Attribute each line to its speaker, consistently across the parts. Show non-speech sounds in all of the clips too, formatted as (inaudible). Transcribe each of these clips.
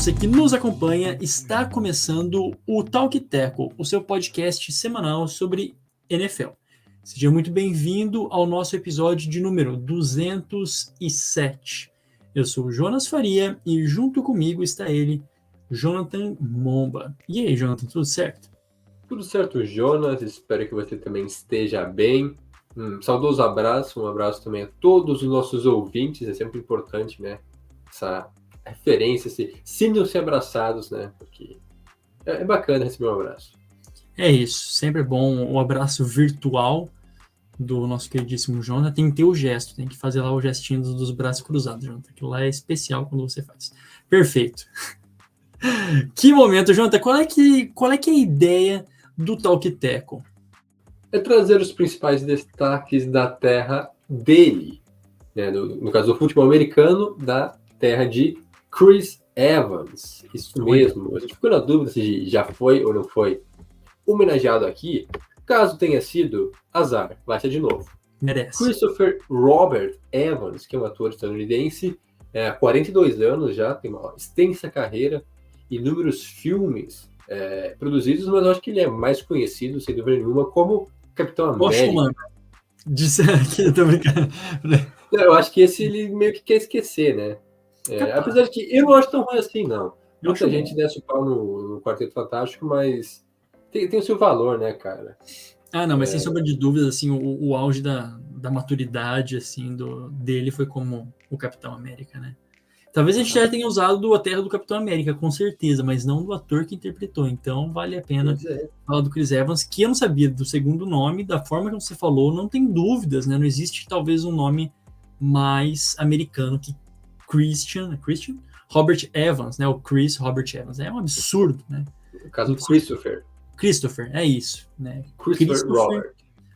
Speaker 1: você que nos acompanha, está começando o Talk Teco, o seu podcast semanal sobre NFL. Seja muito bem-vindo ao nosso episódio de número 207. Eu sou o Jonas Faria e junto comigo está ele, Jonathan Momba. E aí, Jonathan, tudo certo?
Speaker 2: Tudo certo, Jonas. Espero que você também esteja bem. Um saudoso abraço, um abraço também a todos os nossos ouvintes. É sempre importante, né? Essa referência, esse sintam-se abraçados, né? Porque é, é bacana receber um abraço.
Speaker 1: É isso, sempre é bom o abraço virtual do nosso queridíssimo Jonathan. Tem que ter o gesto, tem que fazer lá o gestinho dos, dos braços cruzados, Jonathan. Aquilo lá é especial quando você faz. Perfeito. (laughs) que momento, Jonathan. Qual é que, qual é, que é a ideia do Talk Teco?
Speaker 2: É trazer os principais destaques da terra dele. Né? No, no caso do futebol americano, da terra de Chris Evans. Isso mesmo. A gente ficou na dúvida se já foi ou não foi homenageado aqui. Caso tenha sido, azar, vai ser de novo.
Speaker 1: Merece.
Speaker 2: Christopher Robert Evans, que é um ator estadunidense, é, 42 anos já, tem uma extensa carreira, inúmeros filmes é, produzidos, mas eu acho que ele é mais conhecido, sem dúvida nenhuma, como Capitão América.
Speaker 1: Poxa, mano. Disse (laughs) aqui, tô brincando.
Speaker 2: Eu acho que esse ele meio que quer esquecer, né? É, apesar de que eu não acho tão ruim assim, não. Muita gente bom. desce o pau no, no Quarteto Fantástico, mas tem, tem o seu valor, né, cara?
Speaker 1: Ah, não, mas é... sem sombra de dúvidas, assim, o, o auge da, da maturidade, assim, do, dele foi como o Capitão América, né? Talvez a gente já tenha usado a terra do Capitão América, com certeza, mas não do ator que interpretou. Então vale a pena é. falar do Chris Evans, que eu não sabia do segundo nome, da forma que você falou, não tem dúvidas, né? Não existe talvez um nome mais americano que Christian, Christian? Robert Evans, né? O Chris Robert Evans. É um absurdo, né?
Speaker 2: No caso do Christopher.
Speaker 1: Christopher, é isso, né?
Speaker 2: Christopher, Christopher Robert.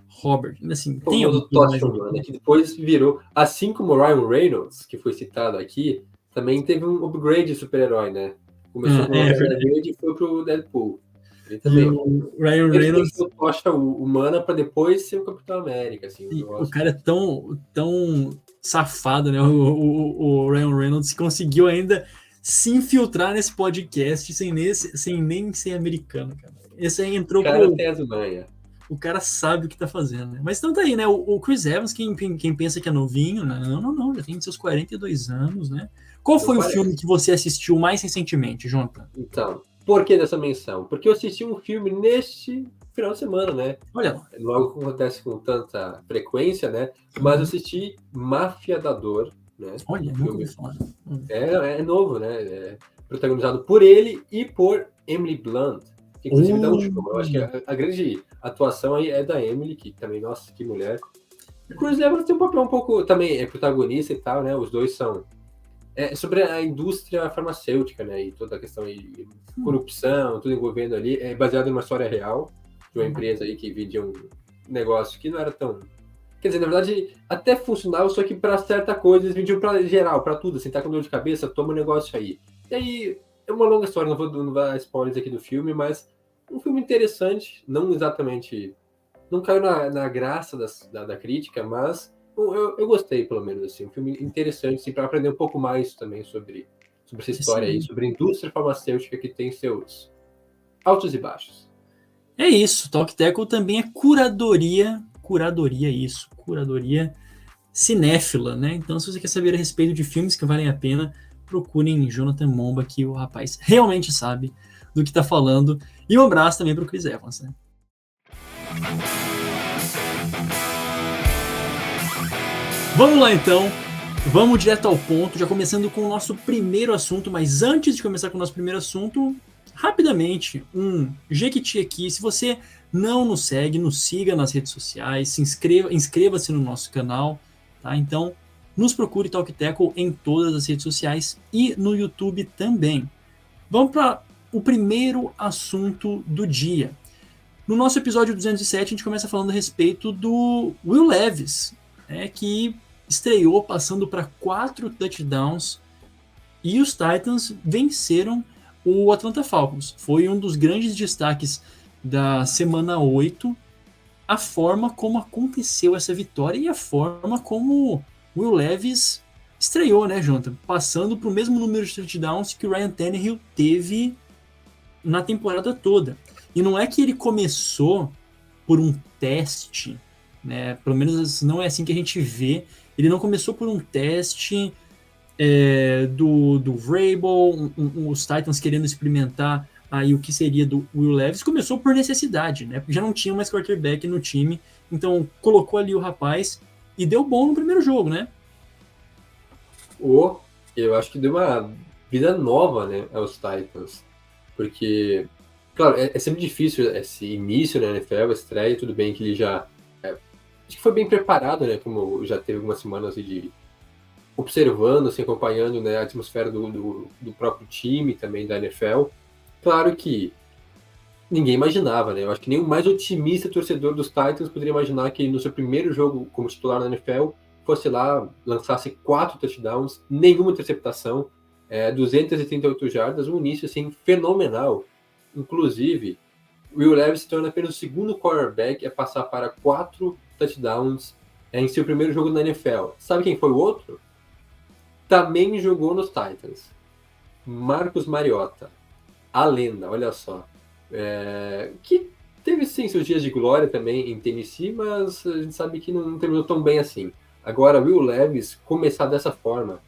Speaker 1: Robert, assim,
Speaker 2: o tem o Toshman, né, que depois virou, assim como Ryan Reynolds, que foi citado aqui, também teve um upgrade de super-herói, né? Começou ah, com é, upgrade e foi pro Deadpool.
Speaker 1: Ele também. o Ryan Reynolds.
Speaker 2: Tocha humana para depois ser o Capitão América. Assim,
Speaker 1: o cara é tão, tão safado, né? O, o, o Ryan Reynolds conseguiu ainda se infiltrar nesse podcast sem, nesse, sem nem ser americano, cara. Esse aí entrou o
Speaker 2: cara pro... tem as manhas.
Speaker 1: O cara sabe o que tá fazendo, né? Mas então tá aí, né? O, o Chris Evans, quem, quem pensa que é novinho, né? não, não, não, já tem seus 42 anos, né? Qual foi o filme que você assistiu mais recentemente, Jonathan?
Speaker 2: Então, por que dessa menção? Porque eu assisti um filme neste final de semana, né?
Speaker 1: Olha
Speaker 2: Logo que acontece com tanta frequência, né? Mas eu assisti Máfia da Dor, né?
Speaker 1: Olha, ouvi falar.
Speaker 2: É, é novo, né? É protagonizado por ele e por Emily Blunt. Que inclusive uh, dá um show. Eu acho que a, a, grande atuação aí é da Emily, que também, nossa, que mulher. O Cruz Evans tem um papel um pouco também é protagonista e tal, né? Os dois são é sobre a indústria farmacêutica, né? E toda a questão de corrupção, tudo envolvendo ali, é baseado em uma história real de uma empresa aí que vendia um negócio que não era tão. Quer dizer, na verdade, até funcionava, só que para certa coisa eles vendiam para geral, para tudo. Assim, tá com dor de cabeça, toma um negócio aí. E aí, é uma longa história, não vou não dar spoilers aqui do filme, mas um filme interessante, não exatamente. Não caiu na, na graça das, da, da crítica, mas eu, eu gostei, pelo menos, assim, um filme interessante, assim, para aprender um pouco mais também sobre, sobre essa história Sim. aí, sobre a indústria farmacêutica que tem seus altos e baixos.
Speaker 1: É isso, Talk Teco também é curadoria, curadoria isso, curadoria cinéfila, né? Então, se você quer saber a respeito de filmes que valem a pena, procurem Jonathan Momba, que o rapaz realmente sabe do que está falando. E um abraço também para o Chris Evans, né? Vamos lá então. Vamos direto ao ponto, já começando com o nosso primeiro assunto, mas antes de começar com o nosso primeiro assunto, rapidamente, um Jequiti aqui. Se você não nos segue, nos siga nas redes sociais, se inscreva, inscreva-se no nosso canal, tá? Então, nos procure Talk Tackle em todas as redes sociais e no YouTube também. Vamos para o primeiro assunto do dia. No nosso episódio 207, a gente começa falando a respeito do Will Levis, né, que estreou passando para quatro touchdowns e os Titans venceram o Atlanta Falcons. Foi um dos grandes destaques da semana 8 a forma como aconteceu essa vitória e a forma como Will Levis estreou, né, Jonathan? Passando para o mesmo número de touchdowns que o Ryan Tannehill teve na temporada toda. E não é que ele começou por um teste, né? Pelo menos não é assim que a gente vê. Ele não começou por um teste é, do, do Vrabel, um, um, os Titans querendo experimentar aí o que seria do Will Levis, começou por necessidade, né? Porque já não tinha mais quarterback no time, então colocou ali o rapaz e deu bom no primeiro jogo, né?
Speaker 2: O, eu acho que deu uma vida nova, né, aos Titans, porque, claro, é, é sempre difícil esse início na NFL, a estreia, tudo bem que ele já é, acho que foi bem preparado, né, como já teve algumas semanas de observando, assim, acompanhando né, a atmosfera do, do, do, próprio time, também da NFL. Claro que ninguém imaginava, né? Eu acho que nem o mais otimista torcedor dos Titans poderia imaginar que no seu primeiro jogo como titular na NFL fosse lá, lançasse quatro touchdowns, nenhuma interceptação, é, 238 jardas, um início assim fenomenal. Inclusive, Will Levis se torna apenas o segundo quarterback a passar para quatro touchdowns é, em seu primeiro jogo na NFL. Sabe quem foi o outro? Também jogou nos Titans. Marcos Mariota, a lenda, olha só. É, que teve sim seus dias de glória também em Tennessee, mas a gente sabe que não terminou tão bem assim. Agora, Will Levis começar dessa forma.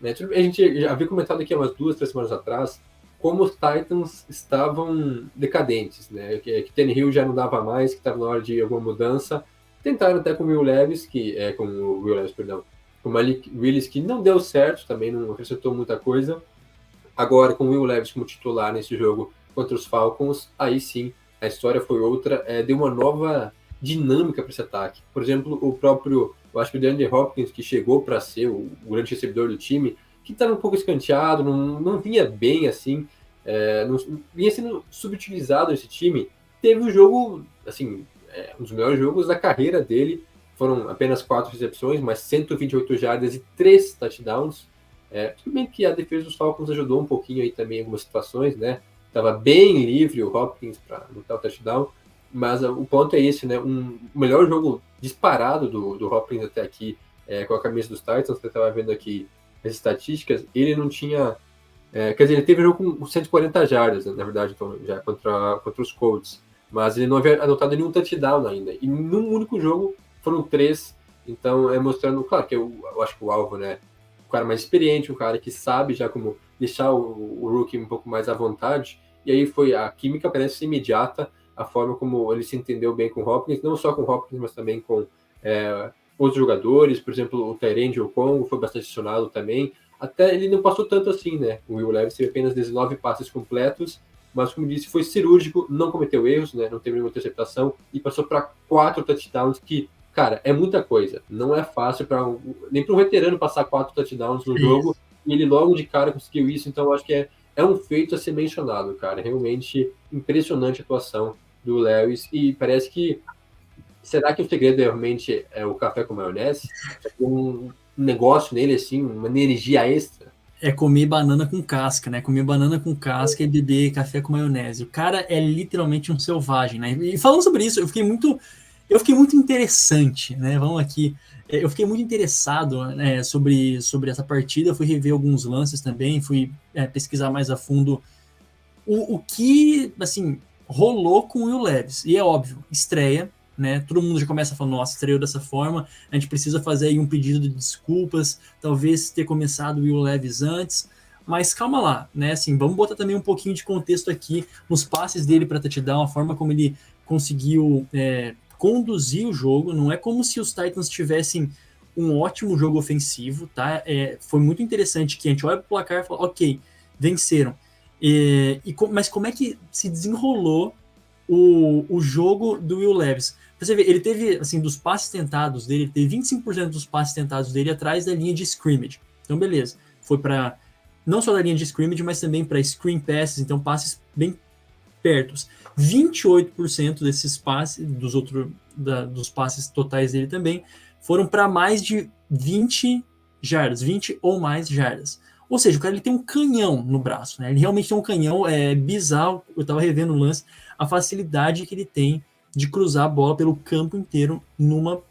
Speaker 2: Né? A gente já havia comentado aqui umas duas, três semanas atrás como os Titans estavam decadentes, né? que, que Hill já não dava mais, que estava na hora de alguma mudança. Tentaram até com o Will Levis, que é com o Will Levis, perdão, o Malik Willis, que não deu certo, também não acrescentou muita coisa. Agora, com o Will Levis como titular nesse jogo contra os Falcons, aí sim a história foi outra, é, deu uma nova dinâmica para esse ataque. Por exemplo, o próprio, eu acho que o DeAndre Hopkins, que chegou para ser o, o, grande recebedor do time, que estava um pouco escanteado, não, não vinha bem assim, é, não, vinha sendo subutilizado esse time, teve um jogo, assim, é, um dos melhores jogos da carreira dele, foram apenas quatro recepções, mas 128 jardas e três touchdowns. É, tudo bem que a defesa dos Falcons ajudou um pouquinho aí também em algumas situações, né? Tava bem livre o Hopkins para lutar o touchdown, mas uh, o ponto é esse, né? Um, o melhor jogo disparado do, do Hopkins até aqui é, com a camisa dos Titans, eu estava vendo aqui as estatísticas, ele não tinha. É, quer dizer, ele teve um jogo com 140 jardas, né, na verdade, então, já contra, contra os Colts, mas ele não havia anotado nenhum touchdown ainda. E num único jogo foram três, então é mostrando, claro que eu, eu acho que o alvo, né, o cara mais experiente, um cara que sabe já como deixar o, o rookie um pouco mais à vontade, e aí foi a química parece imediata, a forma como ele se entendeu bem com o Hopkins, não só com o Hopkins, mas também com é, outros jogadores, por exemplo, o Tyrande Congo foi bastante acionado também, até ele não passou tanto assim, né, o Will Levis teve apenas 19 passes completos, mas como disse, foi cirúrgico, não cometeu erros, né, não teve nenhuma interceptação, e passou para quatro touchdowns que cara, é muita coisa. Não é fácil para nem para um veterano passar quatro touchdowns no jogo e ele logo de cara conseguiu isso. Então, eu acho que é, é um feito a ser mencionado, cara. Realmente impressionante a atuação do Lewis e parece que será que o segredo é realmente é o café com maionese? É um negócio nele assim, uma energia extra?
Speaker 1: É comer banana com casca, né? Comer banana com casca e beber café com maionese. O cara é literalmente um selvagem, né? E falando sobre isso, eu fiquei muito eu fiquei muito interessante, né? Vamos aqui. É, eu fiquei muito interessado né, sobre, sobre essa partida, fui rever alguns lances também, fui é, pesquisar mais a fundo o, o que, assim, rolou com o Will Levis. E é óbvio, estreia, né? Todo mundo já começa falar, nossa, estreou dessa forma, a gente precisa fazer aí um pedido de desculpas, talvez ter começado o Will Levis antes, mas calma lá, né? Assim, vamos botar também um pouquinho de contexto aqui nos passes dele para touchdown, a forma como ele conseguiu é, conduzir o jogo. Não é como se os Titans tivessem um ótimo jogo ofensivo, tá? É, foi muito interessante que a gente olha o placar e fala, ok, venceram. É, e, mas como é que se desenrolou o, o jogo do Will Levis? Você vê, ele teve, assim, dos passes tentados dele, ele teve 25% dos passes tentados dele atrás da linha de scrimmage. Então, beleza. Foi para não só da linha de scrimmage, mas também para screen passes, então passes bem pertos. 28% desses passes, dos outros, dos passes totais dele também, foram para mais de 20 jardas, 20 ou mais jardas. Ou seja, o cara ele tem um canhão no braço, né? Ele realmente tem um canhão, é bizarro. Eu tava revendo o lance, a facilidade que ele tem de cruzar a bola pelo campo inteiro numa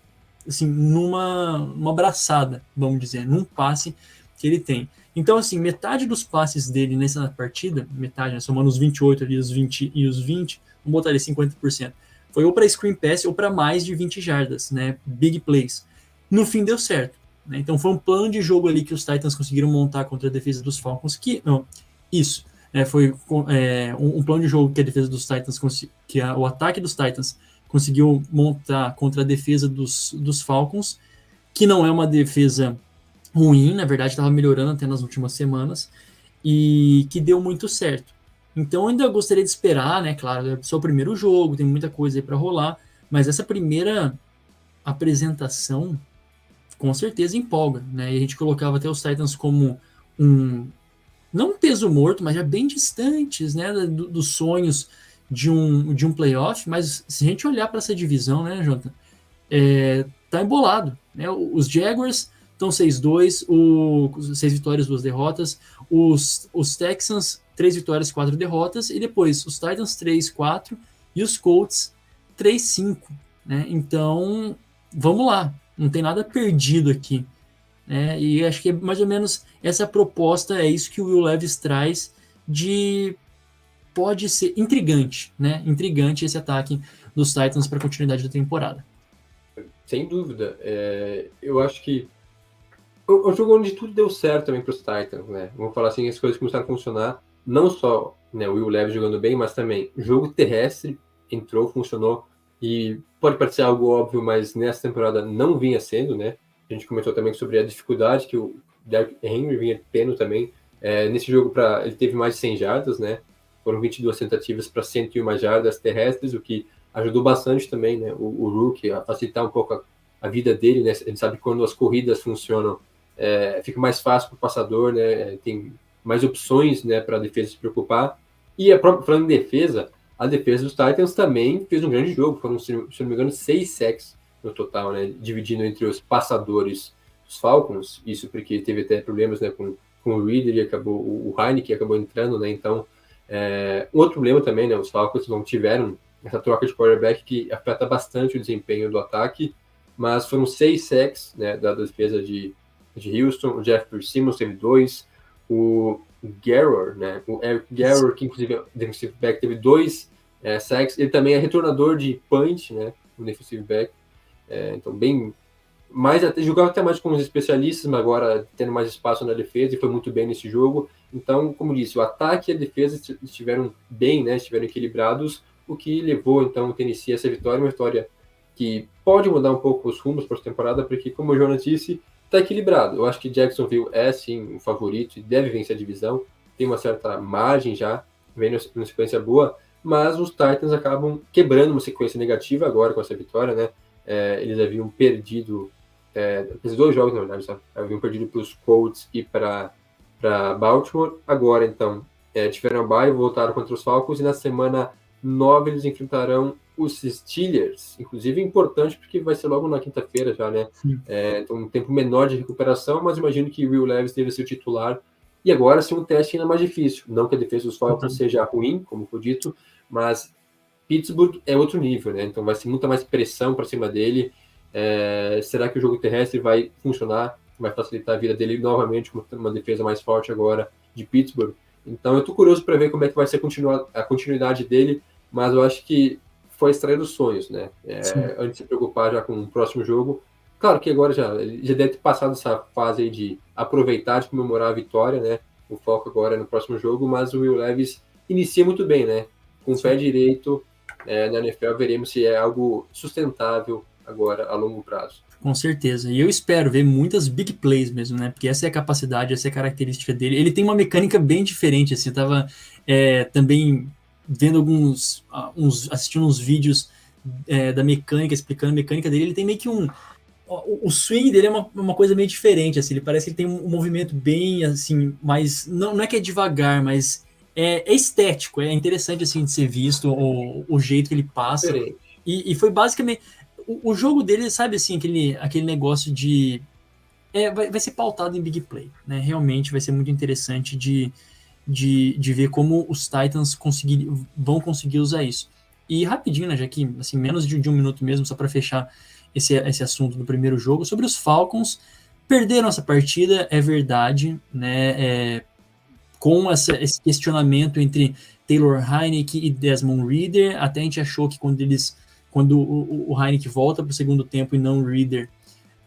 Speaker 1: assim, numa uma abraçada, vamos dizer, num passe que ele tem. Então, assim, metade dos passes dele nessa partida, metade, né, somando os 28 ali, os 20 e os 20, vamos botar ali 50%, foi ou para screen pass ou para mais de 20 jardas, né? Big plays. No fim deu certo. Né? Então foi um plano de jogo ali que os Titans conseguiram montar contra a defesa dos Falcons, que não, isso é, foi é, um, um, plano de jogo que a defesa dos Titans, que a, o ataque dos Titans conseguiu montar contra a defesa dos, dos Falcons, que não é uma defesa ruim, na verdade estava melhorando até nas últimas semanas, e que deu muito certo. Então ainda gostaria de esperar, né? Claro, é só o primeiro jogo, tem muita coisa aí para rolar, mas essa primeira apresentação com certeza empolga, né? E a gente colocava até os Titans como um não um peso morto, mas já bem distantes, né, do, dos sonhos de um, de um playoff, mas se a gente olhar para essa divisão, né, Jonathan, é, tá embolado, né? Os Jaguars estão 6-2, o 6 vitórias, duas derrotas, os, os Texans três vitórias, quatro derrotas, e depois os Titans 3, 4 e os Colts 3, 5. Né? Então, vamos lá, não tem nada perdido aqui. Né? E acho que é mais ou menos essa proposta, é isso que o Will Levis traz de pode ser intrigante, né? Intrigante esse ataque dos Titans para a continuidade da temporada.
Speaker 2: Sem dúvida. É, eu acho que o, jogo onde tudo deu certo também para os Titans, né? Vamos falar assim, as coisas começaram a funcionar não só né, o Will Levis jogando bem, mas também jogo terrestre entrou, funcionou e pode parecer algo óbvio, mas nessa temporada não vinha sendo, né? A gente comentou também sobre a dificuldade que o Derrick Henry vinha tendo também. É, nesse jogo para ele teve mais de 100 jardas, né? Foram 22 tentativas para 101 jardas terrestres, o que ajudou bastante também, né? O, o a facilitar um pouco a, a vida dele, né? Gente sabe quando as corridas funcionam, é, fica mais fácil para o passador, né? Tem mais opções né, para a defesa se preocupar. E a própria, falando em defesa, a defesa dos Titans também fez um grande jogo. Foram, se não me engano, seis sacks no total, né, dividindo entre os passadores dos Falcons. Isso porque teve até problemas né, com, com o Reader e acabou, o, o Heineken acabou entrando. Né, então, é, um outro problema também, né, os Falcons não tiveram essa troca de quarterback que afeta bastante o desempenho do ataque. Mas foram seis sacks né, da defesa de, de Houston. O Jeff Simmons teve dois o Garror, né? O Eric Garror, que inclusive é defensive back, teve dois é, sacks. Ele também é retornador de punch, né? O defensive back. É, então, bem. Mais até, jogava até mais com os especialistas, mas agora tendo mais espaço na defesa e foi muito bem nesse jogo. Então, como disse, o ataque e a defesa estiveram bem, né? Estiveram equilibrados, o que levou então o Tennessee a essa vitória, uma vitória que pode mudar um pouco os rumos para a temporada, porque, como o Jonas disse, tá equilibrado. Eu acho que Jacksonville é sim um favorito e deve vencer a divisão. Tem uma certa margem já, vem numa sequência boa, mas os Titans acabam quebrando uma sequência negativa agora com essa vitória, né? É, eles haviam perdido, é, esses dois jogos, na verdade, sabe? haviam perdido para os Colts e para Baltimore. Agora, então, é, tiveram a bye, voltaram contra os Falcons e na semana 9 eles enfrentarão os Steelers, inclusive é importante porque vai ser logo na quinta-feira já, né? É, então, um tempo menor de recuperação, mas imagino que Will Levis deve ser o titular. E agora sim um teste ainda mais difícil. Não que a defesa dos Falcons uhum. seja ruim, como foi dito, mas Pittsburgh é outro nível, né? Então vai ser muita mais pressão para cima dele. É, será que o jogo terrestre vai funcionar? Vai facilitar a vida dele novamente com uma defesa mais forte agora de Pittsburgh? Então eu tô curioso para ver como é que vai ser a continuidade dele, mas eu acho que foi extrair dos sonhos, né? É, antes de se preocupar já com o próximo jogo. Claro que agora já, já deve ter passado essa fase aí de aproveitar, de comemorar a vitória, né? O foco agora é no próximo jogo, mas o Will Levis inicia muito bem, né? Com o pé direito é, na NFL, veremos se é algo sustentável agora a longo prazo.
Speaker 1: Com certeza. E eu espero ver muitas big plays mesmo, né? Porque essa é a capacidade, essa é a característica dele. Ele tem uma mecânica bem diferente, assim, eu tava é, também vendo alguns, uns, assistindo uns vídeos é, da mecânica, explicando a mecânica dele, ele tem meio que um, o, o swing dele é uma, uma coisa meio diferente, assim, ele parece que ele tem um, um movimento bem, assim, mais, não, não é que é devagar, mas é, é, estético, é interessante, assim, de ser visto, o, o jeito que ele passa, e, e, foi basicamente, o, o, jogo dele, sabe, assim, aquele, aquele negócio de é, vai, vai ser pautado em big play, né? Realmente vai ser muito interessante de, de, de ver como os Titans conseguir, vão conseguir usar isso. E rapidinho, né, já que assim, menos de, de um minuto mesmo, só para fechar esse, esse assunto do primeiro jogo, sobre os Falcons, perderam essa partida, é verdade, né? É, com essa, esse questionamento entre Taylor Heineke e Desmond Reader, até a gente achou que quando eles quando o, o Heineke volta para o segundo tempo e não o Reader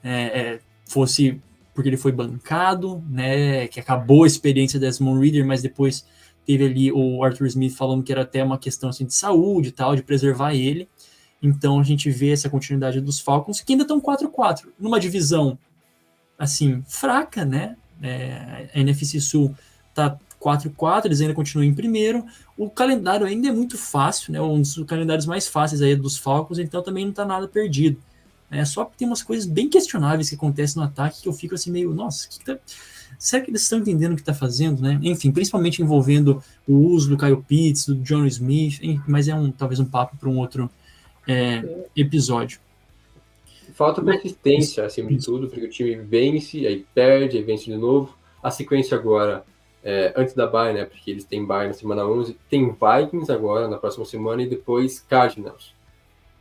Speaker 1: é, é, fosse porque ele foi bancado, né, que acabou a experiência da Desmond Reader, mas depois teve ali o Arthur Smith falando que era até uma questão assim, de saúde e tal, de preservar ele. Então a gente vê essa continuidade dos Falcons, que ainda estão 4-4, numa divisão assim, fraca, né? É, a NFC Sul tá 4-4, eles ainda continuam em primeiro. O calendário ainda é muito fácil, né? Um dos calendários mais fáceis aí dos Falcons, então também não tá nada perdido. É só que tem umas coisas bem questionáveis que acontecem no ataque que eu fico assim meio, nossa, que tá... será que eles estão entendendo o que está fazendo, né? Enfim, principalmente envolvendo o uso do Kyle Pitts, do John Smith, mas é um talvez um papo para um outro é, episódio.
Speaker 2: Falta consistência acima de tudo, porque o time vence, aí perde, aí vence de novo. A sequência agora, é, antes da bye, né? Porque eles têm bye na semana 11, tem Vikings agora na próxima semana e depois Cardinals.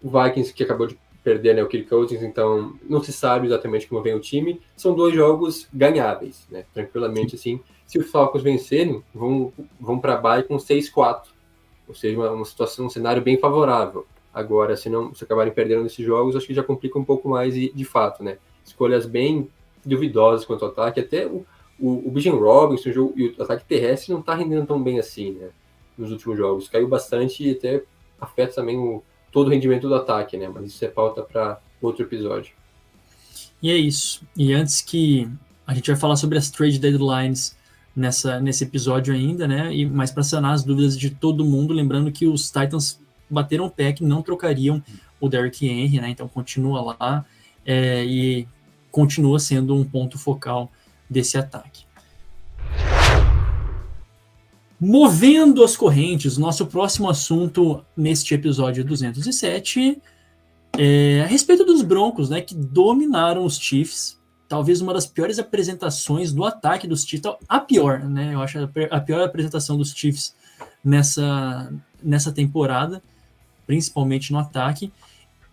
Speaker 2: O Vikings que acabou de perder né, o Kirk Cousins, então não se sabe exatamente como vem o time. São dois jogos ganháveis, né? Tranquilamente assim. Se os Falcons vencerem, vão, vão para bye com 6-4. Ou seja, uma, uma, situação, um cenário bem favorável. Agora, se não se acabarem perdendo nesses jogos, acho que já complica um pouco mais de, de fato, né? Escolhas bem duvidosas quanto ao ataque, até o, o, o Bijan Robinson o, e o ataque terrestre não está rendendo tão bem assim, né? Nos últimos jogos. Caiu bastante e até afeta também o, todo o rendimento do ataque, né? Mas isso é pauta para outro episódio.
Speaker 1: E é isso. E antes que a gente vai falar sobre as trade deadlines nessa, nesse episódio ainda, né? E mais para sanar as dúvidas de todo mundo, lembrando que os Titans bateram o pé que não trocariam o Derrick Henry, né? Então continua lá é, e continua sendo um ponto focal desse ataque. Movendo as correntes, nosso próximo assunto neste episódio 207 é a respeito dos Broncos, né, que dominaram os Chiefs. Talvez uma das piores apresentações do ataque dos Chiefs, a pior, né? Eu acho a pior apresentação dos Chiefs nessa, nessa temporada, principalmente no ataque.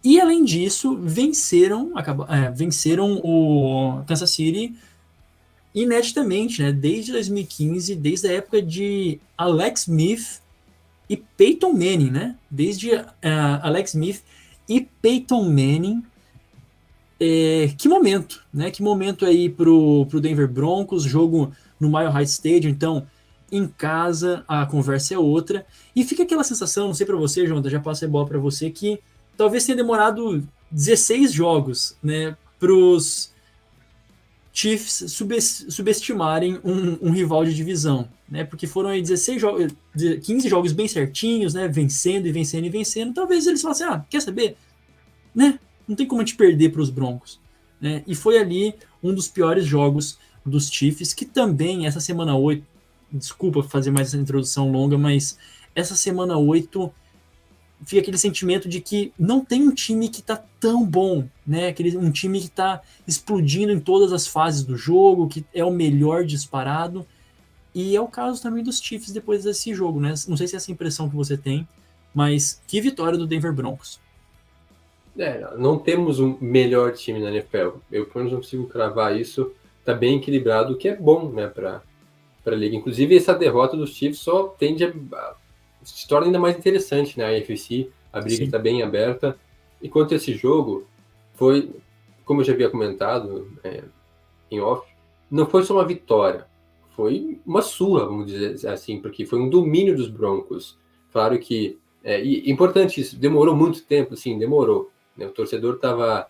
Speaker 1: E além disso, venceram, acabou, é, venceram o Kansas City ineditamente, né? Desde 2015, desde a época de Alex Smith e Peyton Manning, né? Desde uh, Alex Smith e Peyton Manning. É, que momento, né? Que momento aí pro, pro Denver Broncos, jogo no Mile High Stadium, então em casa a conversa é outra. E fica aquela sensação, não sei para você, João, já passei a bola para você, que talvez tenha demorado 16 jogos, né? Pros Chiefs subestimarem um, um, rival de divisão, né? Porque foram aí 16 jogos, 15 jogos bem certinhos, né? Vencendo e vencendo e vencendo. Talvez eles falassem, ah, quer saber? Né? Não tem como a gente perder para os Broncos. Né? E foi ali um dos piores jogos dos Chiefs, que também essa semana 8, desculpa fazer mais essa introdução longa, mas essa semana 8 fica aquele sentimento de que não tem um time que está tão bom, né? Aquele, um time que está explodindo em todas as fases do jogo, que é o melhor disparado. E é o caso também dos Chiefs depois desse jogo, né? Não sei se é essa impressão que você tem, mas que vitória do Denver Broncos.
Speaker 2: É, não temos um melhor time na NFL. Eu pelo menos não consigo cravar isso. Tá bem equilibrado, o que é bom, né, para para liga. Inclusive essa derrota dos Chiefs só tende a se torna ainda mais interessante, né? A NFC, a briga está bem aberta. Enquanto esse jogo foi, como eu já havia comentado é, em off, não foi só uma vitória, foi uma surra, vamos dizer assim, porque foi um domínio dos Broncos. Claro que é e, importante isso, demorou muito tempo, sim, demorou. Né? O torcedor estava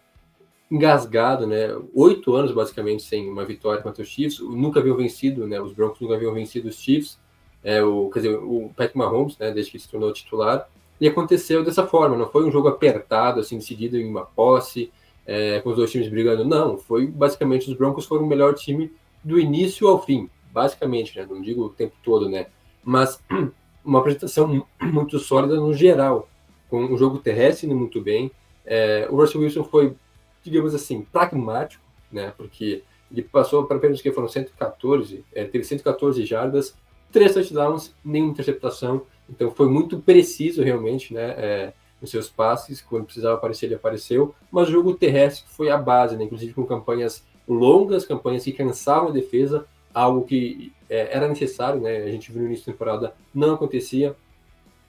Speaker 2: engasgado, né? Oito anos basicamente sem uma vitória contra os Chiefs, nunca haviam vencido, né? Os Broncos nunca haviam vencido os Chiefs é, o, quer dizer, o Mahomes, né, desde que se tornou titular, e aconteceu dessa forma, não foi um jogo apertado, assim, decidido em uma posse, é, com os dois times brigando, não, foi basicamente os Broncos foram o melhor time do início ao fim, basicamente, né, não digo o tempo todo, né, mas (clears throat) uma apresentação (clears throat) muito sólida no geral, com o jogo terrestre indo muito bem, é, o Russell Wilson foi, digamos assim, pragmático, né, porque Ele passou para apenas que foram 114, é, teve 114 jardas, três touchdowns, nenhuma interceptação. Então foi muito preciso realmente, né? É, nos seus passes, quando precisava aparecer, ele apareceu. Mas o jogo terrestre foi a base, né? Inclusive com campanhas longas, campanhas que cansavam a defesa, algo que é, era necessário, né? A gente viu no início da temporada, não acontecia.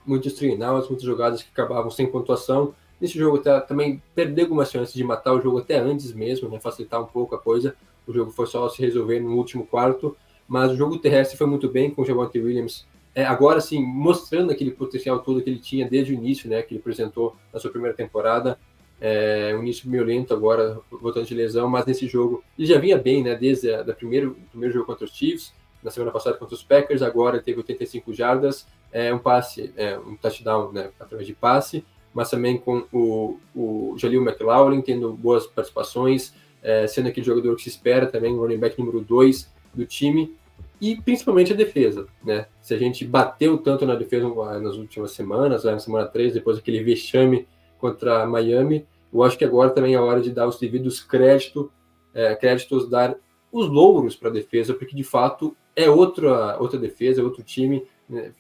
Speaker 2: Muitos treinários, muitas jogadas que acabavam sem pontuação. Nesse jogo tá, também perdeu algumas chances de matar o jogo até antes mesmo, né? Facilitar um pouco a coisa. O jogo foi só se resolver no último quarto. Mas o jogo terrestre foi muito bem com o Javonte Williams. É, agora sim, mostrando aquele potencial todo que ele tinha desde o início, né? Que ele apresentou na sua primeira temporada. É, um início meio lento agora, voltando de lesão, mas nesse jogo ele já vinha bem, né? Desde o primeiro, primeiro jogo contra os Chiefs, na semana passada contra os Packers, agora teve 85 jardas, é, um passe, é, um touchdown né, através de passe, mas também com o, o Jalil McLaughlin tendo boas participações, é, sendo aquele jogador que se espera também, o running back número 2 do time, e principalmente a defesa, né? Se a gente bateu tanto na defesa nas últimas semanas, na semana 3, depois daquele vexame contra Miami, eu acho que agora também é a hora de dar os devidos crédito, é, créditos, dar os louros para a defesa, porque de fato é outra, outra defesa, é outro time. Né?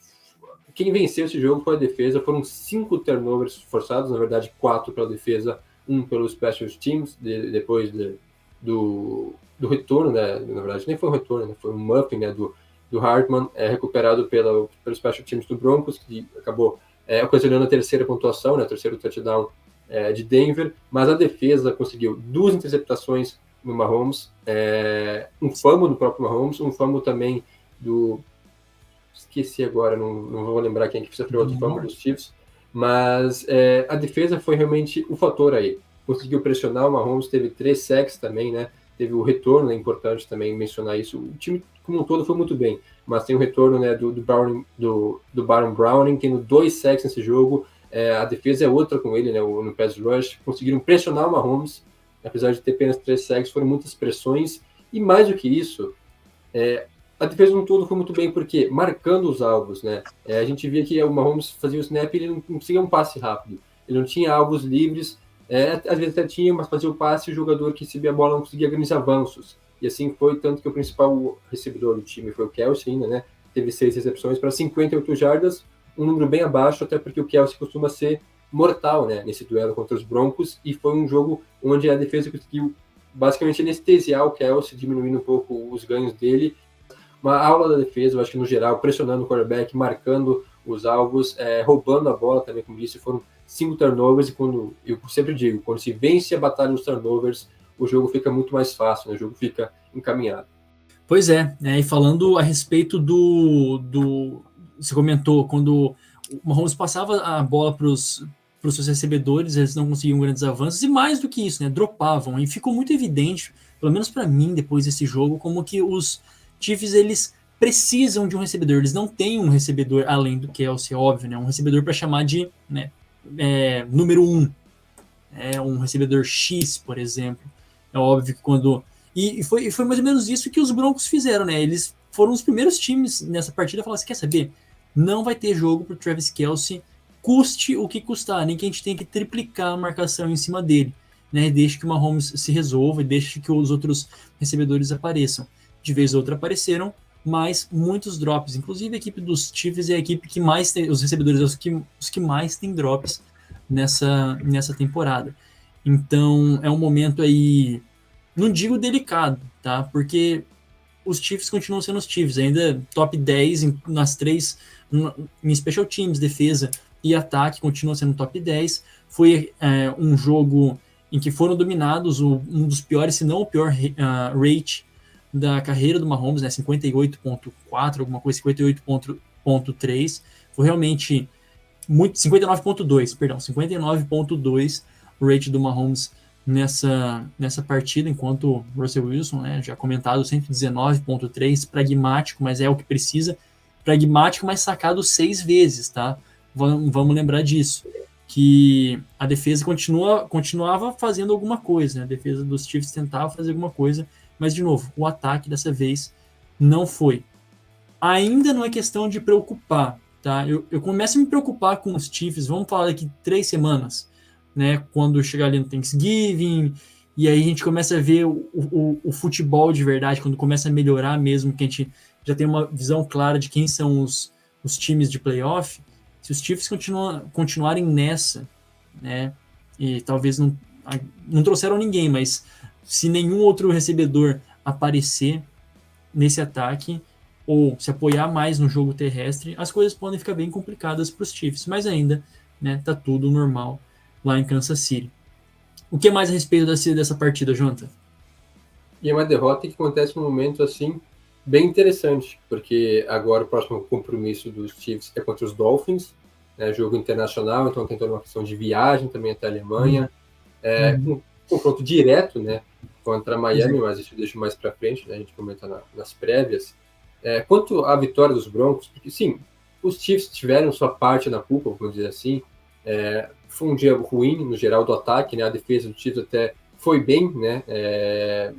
Speaker 2: Quem venceu esse jogo foi a defesa, foram cinco turnovers forçados, na verdade, quatro pela defesa, um pelos special teams, de, depois de, do, do retorno, né? Na verdade, nem foi um retorno, né? foi um muffin né? do, do Hartman, é, recuperado pela, pelos special teams do Broncos, que acabou é, ocasionando a terceira pontuação, né? O terceiro touchdown é, de Denver, mas a defesa conseguiu duas interceptações no Mahomes, é, um fumble do próprio Mahomes, um fumble também do. Esqueci agora, não, não vou lembrar quem que sofreu outro fumble dos Chiefs, mas é, a defesa foi realmente o fator aí. Conseguiu pressionar, o Mahomes teve três sacks também, né? Teve o retorno, é importante também mencionar isso. O time como um todo foi muito bem, mas tem o retorno né, do, do, Browning, do, do Baron Browning, tendo dois sacks nesse jogo. É, a defesa é outra com ele, né, no pass rush. Conseguiram pressionar o Mahomes, apesar de ter apenas três sacks, foram muitas pressões. E mais do que isso, é, a defesa no todo foi muito bem, porque marcando os alvos, né? É, a gente via que o Mahomes fazia o snap e ele não conseguia um passe rápido. Ele não tinha alvos livres, é, às vezes até tinha, mas fazia o passe e o jogador que recebia a bola não conseguia grandes avanços. E assim foi, tanto que o principal recebedor do time foi o Kelsey ainda, né? Teve seis recepções para 58 jardas, um número bem abaixo, até porque o Kelsey costuma ser mortal, né? Nesse duelo contra os Broncos, e foi um jogo onde a defesa conseguiu basicamente anestesiar o Kelsey, diminuindo um pouco os ganhos dele. Uma aula da defesa, eu acho que no geral, pressionando o quarterback, marcando os alvos, é, roubando a bola também, como disse, foram cinco turnovers, e quando, eu sempre digo, quando se vence a batalha nos turnovers, o jogo fica muito mais fácil, né? o jogo fica encaminhado.
Speaker 1: Pois é, né? e falando a respeito do, do. Você comentou, quando o Mahomes passava a bola para os seus recebedores, eles não conseguiam grandes avanços, e mais do que isso, né? Dropavam. E ficou muito evidente, pelo menos para mim, depois desse jogo, como que os Chiefs eles precisam de um recebedor. Eles não têm um recebedor além do Kelsey, óbvio, né? Um recebedor para chamar de né, é, número um. É, um recebedor X, por exemplo. É óbvio que quando. E, foi, foi mais ou menos isso que os Broncos fizeram, né? Eles foram os primeiros times nessa partida a falar assim: quer saber? Não vai ter jogo pro Travis Kelsey, custe o que custar, nem que a gente tenha que triplicar a marcação em cima dele. Né? Deixe que o Mahomes se resolva e deixe que os outros recebedores apareçam. De vez ou outra apareceram, mas muitos drops. Inclusive a equipe dos Chiefs é a equipe que mais tem, os recebedores os que, os que mais tem drops nessa, nessa temporada. Então é um momento aí, não digo delicado, tá? Porque os Chiefs continuam sendo os Chiefs, ainda top 10 em, nas três, em special teams, defesa e ataque, continua sendo top 10. Foi é, um jogo em que foram dominados, o, um dos piores, se não o pior uh, rate da carreira do Mahomes, né? 58.4, alguma coisa, 58.3. Foi realmente muito 59.2, perdão, 59.2 o rate do Mahomes nessa, nessa partida, enquanto Russell Wilson, né, já comentado, 119.3, pragmático, mas é o que precisa, pragmático, mas sacado seis vezes, tá? Vamos, vamos lembrar disso, que a defesa continua, continuava fazendo alguma coisa, né? a defesa dos Chiefs tentava fazer alguma coisa, mas, de novo, o ataque dessa vez não foi. Ainda não é questão de preocupar, tá? Eu, eu começo a me preocupar com os Chiefs, vamos falar daqui três semanas, né? Quando chegar ali no Thanksgiving e aí a gente começa a ver o, o, o, futebol de verdade, quando começa a melhorar mesmo, que a gente já tem uma visão clara de quem são os, os times de playoff, se os Chiefs continuam, continuarem nessa, né, e talvez não, não trouxeram ninguém, mas se nenhum outro recebedor aparecer nesse ataque, ou se apoiar mais no jogo terrestre, as coisas podem ficar bem complicadas para os Chiefs, mas ainda, né, tá tudo normal lá em Kansas City. O que mais a respeito dessa, dessa partida, Jonathan?
Speaker 2: E é uma derrota que acontece num momento assim bem interessante, porque agora o próximo compromisso dos Chiefs é contra os Dolphins, né, jogo internacional, então tem toda uma questão de viagem também até a Alemanha, uhum. é, um confronto direto, né, contra Miami, mas isso eu deixo mais para frente, né, a gente comenta na, nas prévias. É, quanto à vitória dos Broncos, porque sim, os Chiefs tiveram sua parte na culpa, vamos dizer assim, é, foi um dia ruim no geral do ataque, né, a defesa do Chiefs até foi bem, né, é,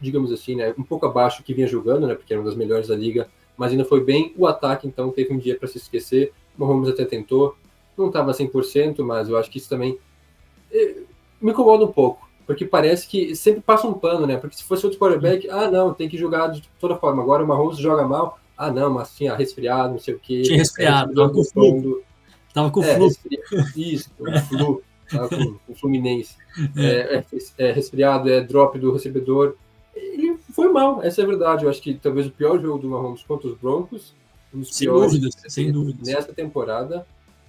Speaker 2: digamos assim, né, um pouco abaixo que vinha jogando, né, porque era uma das melhores da liga, mas ainda foi bem. O ataque, então, teve um dia para se esquecer. O Mahomes até tentou, não estava 100%, mas eu acho que isso também eh, me incomoda um pouco, porque parece que sempre passa um pano, né? Porque se fosse outro quarterback, ah, não, tem que jogar de toda forma. Agora o Mahomes joga mal, ah, não, mas tinha resfriado, não sei o quê.
Speaker 1: Tinha resfriado, tava com flu. Tava com
Speaker 2: é,
Speaker 1: flu.
Speaker 2: Isso, com flu. Tava com o Fluminense. É, é, é, resfriado, é drop do recebedor ele foi mal, essa é a verdade. Eu acho que talvez o pior jogo do Mahomes contra os Broncos,
Speaker 1: um sem dúvidas, sem dúvidas.
Speaker 2: nessa temporada.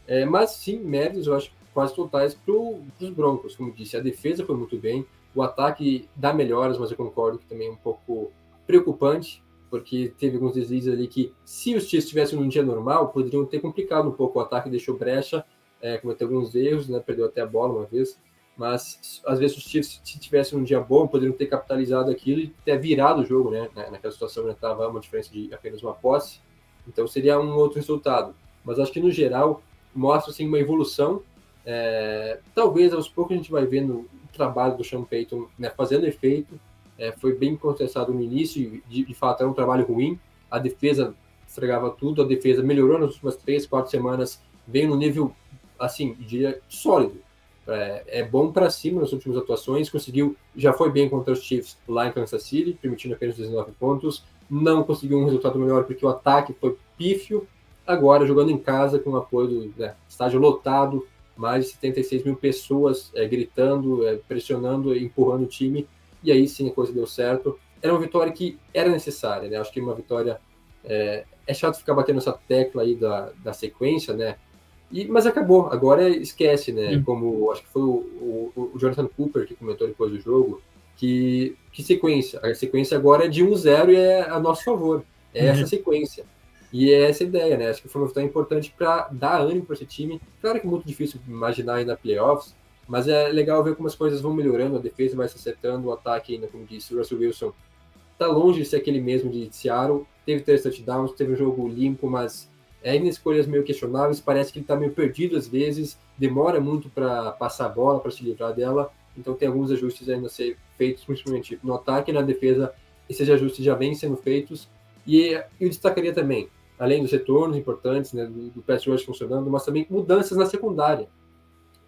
Speaker 2: É, mas sim, méritos, eu acho quase totais para os Broncos. Como disse, a defesa foi muito bem, o ataque dá melhoras, mas eu concordo que também é um pouco preocupante, porque teve alguns deslizes ali que, se os Chiefs estivessem num dia normal, poderiam ter complicado um pouco o ataque, deixou brecha, é, cometeu alguns erros, né, perdeu até a bola uma vez mas às vezes os Chiefs, se tivessem um dia bom, poderiam ter capitalizado aquilo e ter virado o jogo, né? Naquela situação já estava uma diferença de apenas uma posse, então seria um outro resultado. Mas acho que no geral mostra assim, uma evolução. É, talvez aos poucos a gente vai vendo o trabalho do Sean Payton né, fazendo efeito. É, foi bem contestado no início, de, de fato era um trabalho ruim. A defesa estragava tudo, a defesa melhorou nas últimas três, quatro semanas, veio no nível assim, diria, sólido é, é bom para cima nas últimas atuações, conseguiu, já foi bem contra os Chiefs lá em Kansas City, permitindo apenas 19 pontos, não conseguiu um resultado melhor porque o ataque foi pífio, agora jogando em casa com o apoio do né, estádio lotado, mais de 76 mil pessoas é, gritando, é, pressionando, empurrando o time, e aí sim a coisa deu certo. Era uma vitória que era necessária, né? Acho que uma vitória. É, é chato ficar batendo essa tecla aí da, da sequência, né? E, mas acabou, agora esquece, né? Sim. Como acho que foi o, o, o, Jonathan Cooper que comentou depois do jogo, que, que sequência? A sequência agora é de 1-0 e é a nosso favor. É uhum. essa sequência. E é essa ideia, né? Acho que foi uma vitória importante para dar ânimo para esse time. Claro que é muito difícil imaginar ainda playoffs, mas é legal ver como as coisas vão melhorando, a defesa vai se acertando, o ataque ainda, como disse o Russell Wilson, tá longe de ser aquele mesmo de Seattle. Teve três touchdowns, teve um jogo limpo, mas é em escolhas meio questionáveis, parece que ele está meio perdido às vezes, demora muito para passar a bola, para se livrar dela, então tem alguns ajustes ainda a ser feitos, principalmente no ataque e na defesa, esses ajustes já vêm sendo feitos, e eu destacaria também, além dos retornos importantes, né, do, do pass rush funcionando, mas também mudanças na secundária,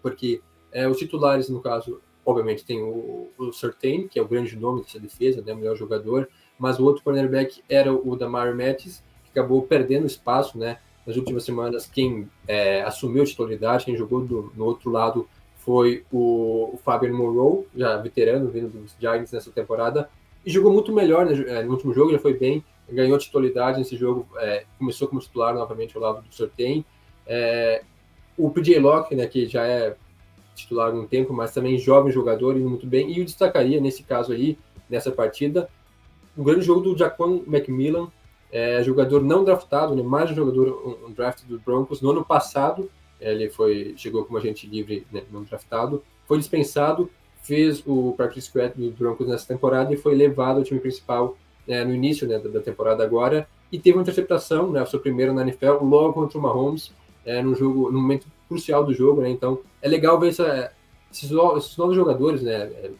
Speaker 2: porque é, os titulares, no caso, obviamente tem o, o Certain, que é o grande nome dessa defesa, né, o melhor jogador, mas o outro cornerback era o Damar Mattis, acabou perdendo espaço, né? Nas últimas semanas, quem é, assumiu a titularidade, quem jogou do, no outro lado foi o, o Fabian Moreau, já veterano, vindo dos Giants nessa temporada, e jogou muito melhor né? É, no último jogo, ele foi bem, ganhou titularidade nesse jogo, é, começou como titular novamente ao lado do sorteio. É, o PJ Locke, né, que já é titular há um tempo, mas também jovem jogador, indo muito bem, e eu destacaria nesse caso aí, nessa partida, o grande jogo do Jaquan McMillan, é, jogador não draftado, né, mais um jogador um, um draft dos Broncos. No ano passado, ele foi chegou como agente livre né, não draftado, foi dispensado, fez o practice squad dos Broncos nessa temporada e foi levado ao time principal né, no início né, da temporada agora e teve uma interceptação, né, a sua primeira na NFL, logo contra o Mahomes, é, no jogo, no momento crucial do jogo, né, então é legal ver essa, esses, esses novos jogadores, né, é,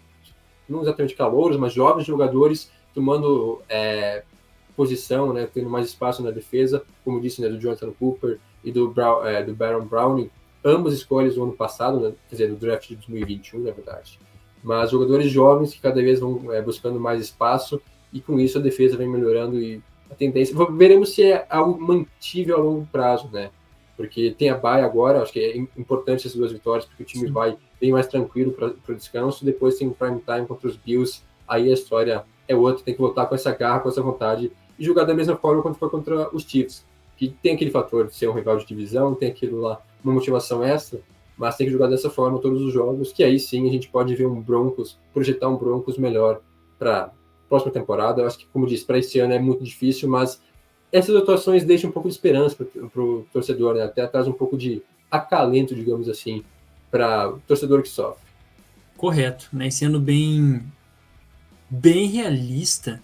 Speaker 2: não exatamente calouros, mas jovens jogadores tomando é, posição, né, tendo mais espaço na defesa, como disse, né, do Jonathan Cooper e do, Brown, é, do Baron Browning, ambas escolhas do ano passado, né, quer dizer, do draft de 2021, na verdade. mas jogadores jovens que cada vez vão é, buscando mais espaço e com isso a defesa vem melhorando e a tendência. Veremos se é algo mantível a longo prazo, né? Porque tem a baia agora, acho que é importante essas duas vitórias, porque o time Sim. vai bem mais tranquilo para o descanso. Depois tem o prime time contra os Bills, aí a história é outra, tem que voltar com essa garra, com essa vontade e jogar da mesma forma quando foi contra os Chiefs, que tem aquele fator de ser um rival de divisão, tem aquilo lá, uma motivação extra, mas tem que jogar dessa forma todos os jogos, que aí sim a gente pode ver um Broncos, projetar um Broncos melhor para próxima temporada. Eu acho que, como disse, para esse ano é muito difícil, mas essas atuações deixam um pouco de esperança para o torcedor, né? até traz um pouco de acalento, digamos assim, para o torcedor que sofre.
Speaker 1: Correto, né? Sendo bem, bem realista,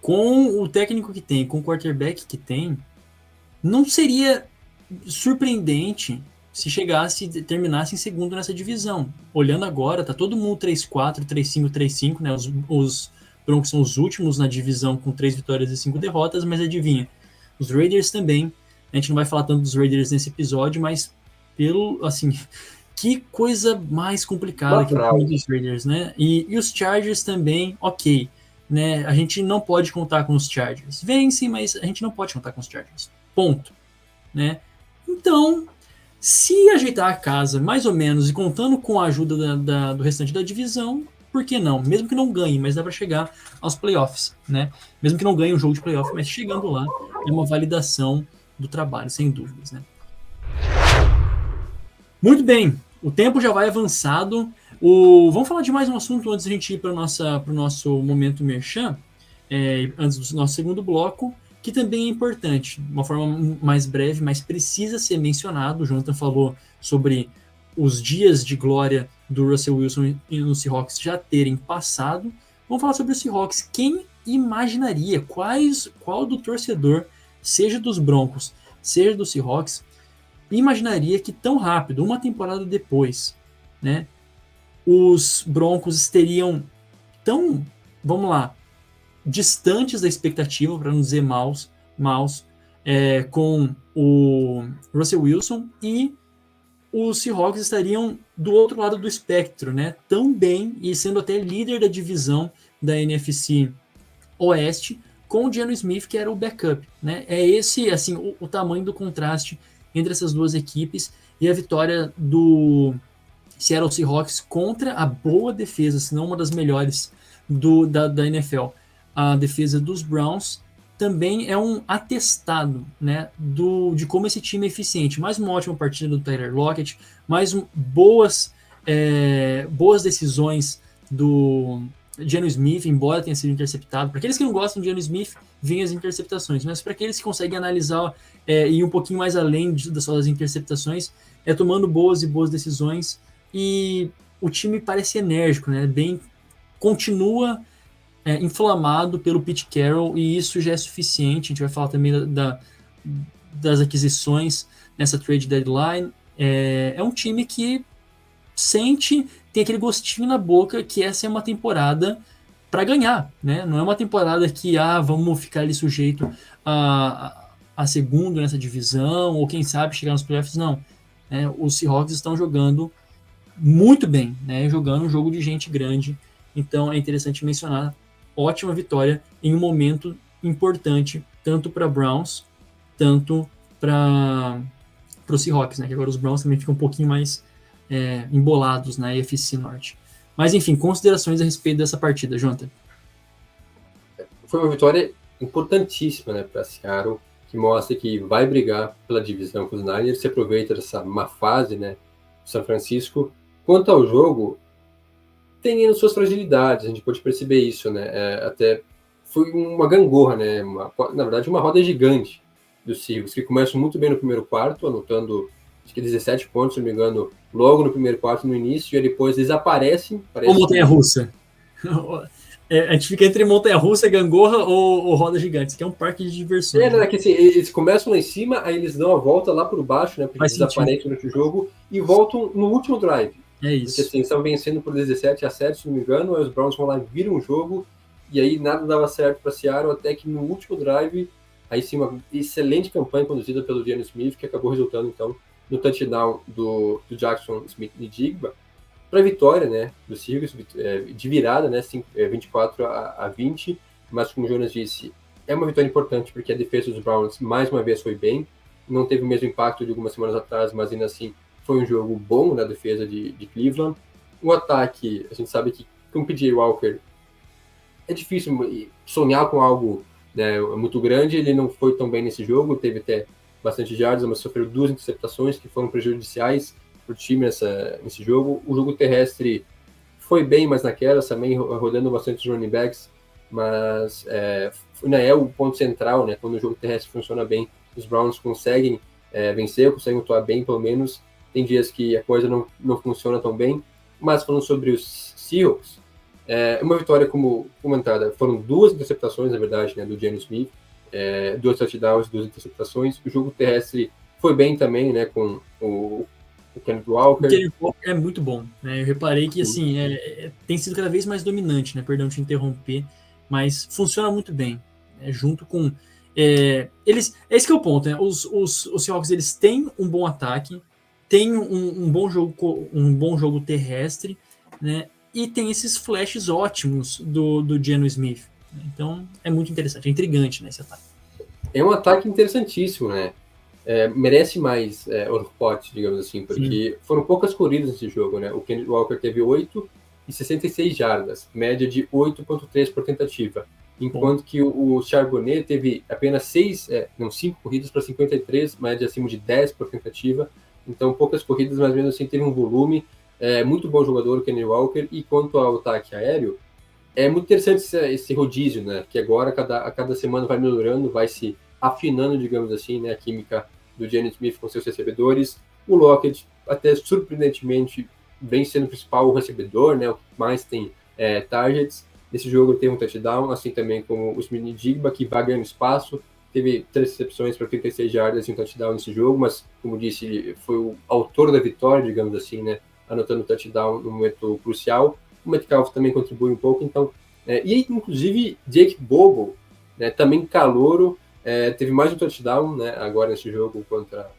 Speaker 1: com o técnico que tem, com o quarterback que tem, não seria surpreendente se chegasse e terminasse em segundo nessa divisão. Olhando agora, tá todo mundo 3-4, 3-5, 3-5, né? Os, os Broncos são os últimos na divisão com três vitórias e cinco derrotas, mas adivinha, os Raiders também. A gente não vai falar tanto dos Raiders nesse episódio, mas pelo assim, (laughs) que coisa mais complicada que o dos Raiders, né? E, e os Chargers também, ok, né? A gente não pode contar com os Chargers. Vencem, mas a gente não pode contar com os Chargers. Ponto, né? Então, se ajeitar a casa mais ou menos e contando com a ajuda da, da, do restante da divisão, por que não? Mesmo que não ganhe, mas dá para chegar aos playoffs, né? Mesmo que não ganhe um jogo de playoff, mas chegando lá é uma validação do trabalho, sem dúvidas, né? Muito bem, o tempo já vai avançado. O... Vamos falar de mais um assunto antes da gente ir para o nosso momento merchan, é, antes do nosso segundo bloco que também é importante, de uma forma mais breve, mas precisa ser mencionado. O Jonathan falou sobre os dias de glória do Russell Wilson e no Seahawks já terem passado. Vamos falar sobre o Seahawks. Quem imaginaria quais, qual do torcedor, seja dos Broncos, seja do Seahawks, imaginaria que tão rápido, uma temporada depois, né, os Broncos teriam tão, vamos lá, distantes da expectativa, para não dizer maus, maus é, com o Russell Wilson e os Seahawks estariam do outro lado do espectro, né? Tão bem e sendo até líder da divisão da NFC Oeste, com o Geno Smith, que era o backup, né? É esse, assim, o, o tamanho do contraste entre essas duas equipes e a vitória do Seattle Seahawks contra a boa defesa, se não uma das melhores do, da, da NFL a defesa dos Browns também é um atestado né, do, de como esse time é eficiente. Mais uma ótima partida do Tyler Lockett, mais um, boas, é, boas decisões do Geno Smith, embora tenha sido interceptado. Para aqueles que não gostam de Geno Smith, vêm as interceptações, mas para aqueles que conseguem analisar é, e ir um pouquinho mais além de, das interceptações, é tomando boas e boas decisões. E o time parece enérgico, né? Bem, continua é, inflamado pelo Pete Carroll e isso já é suficiente. A gente vai falar também da, da das aquisições nessa trade deadline. É, é um time que sente, tem aquele gostinho na boca que essa é uma temporada para ganhar, né? Não é uma temporada que ah, vamos ficar ali sujeito a, a, segundo nessa divisão ou quem sabe chegar nos playoffs, não. É, os Seahawks estão jogando muito bem, né? Jogando um jogo de gente grande. Então é interessante mencionar ótima vitória em um momento importante, tanto para Browns, tanto para os Seahawks, né? Que agora os Browns também ficam um pouquinho mais é, embolados na EFC Norte. Mas enfim, considerações a respeito dessa partida, Jonathan.
Speaker 2: Foi uma vitória importantíssima né, para Seattle, que mostra que vai brigar pela divisão com os Niners, se aproveita dessa má fase né, do São Francisco. Quanto ao jogo, tem suas fragilidades, a gente pode perceber isso, né? É, até foi uma gangorra, né? Uma, na verdade, uma roda gigante dos Seahawks, que começam muito bem no primeiro quarto, anotando acho que 17 pontos, se não me engano, logo no primeiro quarto, no início, e depois desaparecem.
Speaker 1: Ou montanha-russa. (laughs) É, a gente fica entre montanha-russa, gangorra ou, ou roda gigante, que é um parque de diversões.
Speaker 2: É, né? que assim, eles começam lá em cima, aí eles dão a volta lá por baixo, né? Porque Faz desaparecem durante o jogo, e voltam no último drive.
Speaker 1: É isso.
Speaker 2: Porque assim, estão vencendo por 17 a 7, se não me engano, aí os Browns vão lá e viram o jogo, e aí nada dava certo para Seattle, até que no último drive, aí sim, uma excelente campanha conduzida pelo Geno Smith, que acabou resultando, então, no touchdown do, do Jackson Smith Nidigba. para a vitória, né, do Seahawks, é, de virada, né, 24 a, 20, mas como o Jonas disse, é uma vitória importante porque a defesa dos Browns mais uma vez foi bem, não teve o mesmo impacto de algumas semanas atrás, mas ainda assim foi um jogo bom na defesa de, de Cleveland. O ataque, a gente sabe que com o PJ Walker é difícil sonhar com algo né, muito grande, ele não foi tão bem nesse jogo, teve até bastante jardas, mas sofreu duas interceptações que foram prejudiciais para o time nessa, nesse jogo. O jogo terrestre foi bem, mas naquelas também rodando bastante os running backs, mas é, não é o ponto central, né? Quando o jogo terrestre funciona bem, os Browns conseguem é, vencer, conseguem atuar bem, pelo menos. Tem dias que a coisa não, não funciona tão bem. Mas falando sobre os Seahawks, é uma vitória como comentada. Foram duas interceptações, na verdade, né, do James Smith, é, duas touchdowns, duas interceptações. O jogo terrestre foi bem também, né, com o, o Kenneth Walker. O
Speaker 1: Kenneth Walker é muito bom, né? Eu reparei que assim é, é, tem sido cada vez mais dominante, né? Perdão te interromper, mas funciona muito bem, né? junto com é, eles. Esse é o ponto, né? Os, os, os Seahawks eles têm um bom ataque, têm um, um bom jogo, um bom jogo terrestre, né? E tem esses flashes ótimos do, do Geno Smith. Então é muito interessante, é intrigante né, esse ataque.
Speaker 2: É um ataque interessantíssimo, né? é, merece mais é, holofote, digamos assim, porque Sim. foram poucas corridas nesse jogo, né? O Kenny Walker teve 8 e 66 jardas, média de 8.3 por tentativa, enquanto Bom. que o, o Charbonnet teve apenas 6, é, não, 5 corridas para 53, média acima de 10 por tentativa, então poucas corridas, mas mesmo assim teve um volume, é, muito bom jogador o Kenny Walker, e quanto ao ataque aéreo, é muito interessante esse, esse rodízio, né? Que agora, cada, a cada semana vai melhorando, vai se afinando, digamos assim, né, a química do Jenny Smith com seus recebedores. O Lockett, até surpreendentemente, vem sendo o principal recebedor, né, o que mais tem é, targets. Nesse jogo tem um touchdown, assim também como o Smith Digba, que vai ganhando espaço. Teve três recepções para 36 jardas e um touchdown nesse jogo, mas, como disse, foi o autor da vitória, digamos assim, né, anotando touchdown no momento crucial. O Metcalf também contribui um pouco, então... É, e, inclusive, Jake Bobo, né, também calouro, é, teve mais um touchdown, né, agora nesse jogo contra.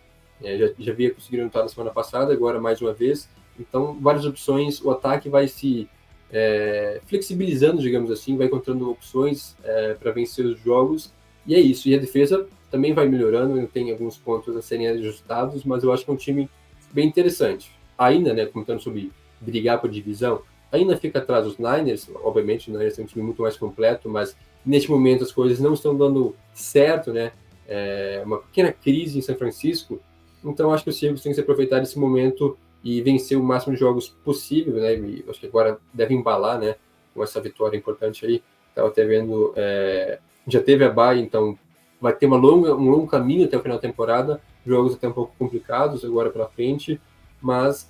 Speaker 2: É, já, já havia conseguido anotar na semana passada, agora mais uma vez. Então, várias opções. O ataque vai se é, flexibilizando, digamos assim, vai encontrando opções é, para vencer os jogos. E é isso. E a defesa também vai melhorando, tem alguns pontos a serem ajustados, mas eu acho que é um time bem interessante. Ainda, né, comentando sobre brigar por divisão, ainda fica atrás dos Niners. Obviamente, os Niners é um time muito mais completo, mas neste momento as coisas não estão dando certo, né? É uma pequena crise em São Francisco. Então acho que os Seahawks têm que se aproveitar desse momento e vencer o máximo de jogos possível, né? E acho que agora deve embalar, né? Com essa vitória importante aí. Estava até vendo, é, já teve a bye, então vai ter uma longa, um longo caminho até o final da temporada. Jogos até um pouco complicados agora para frente, mas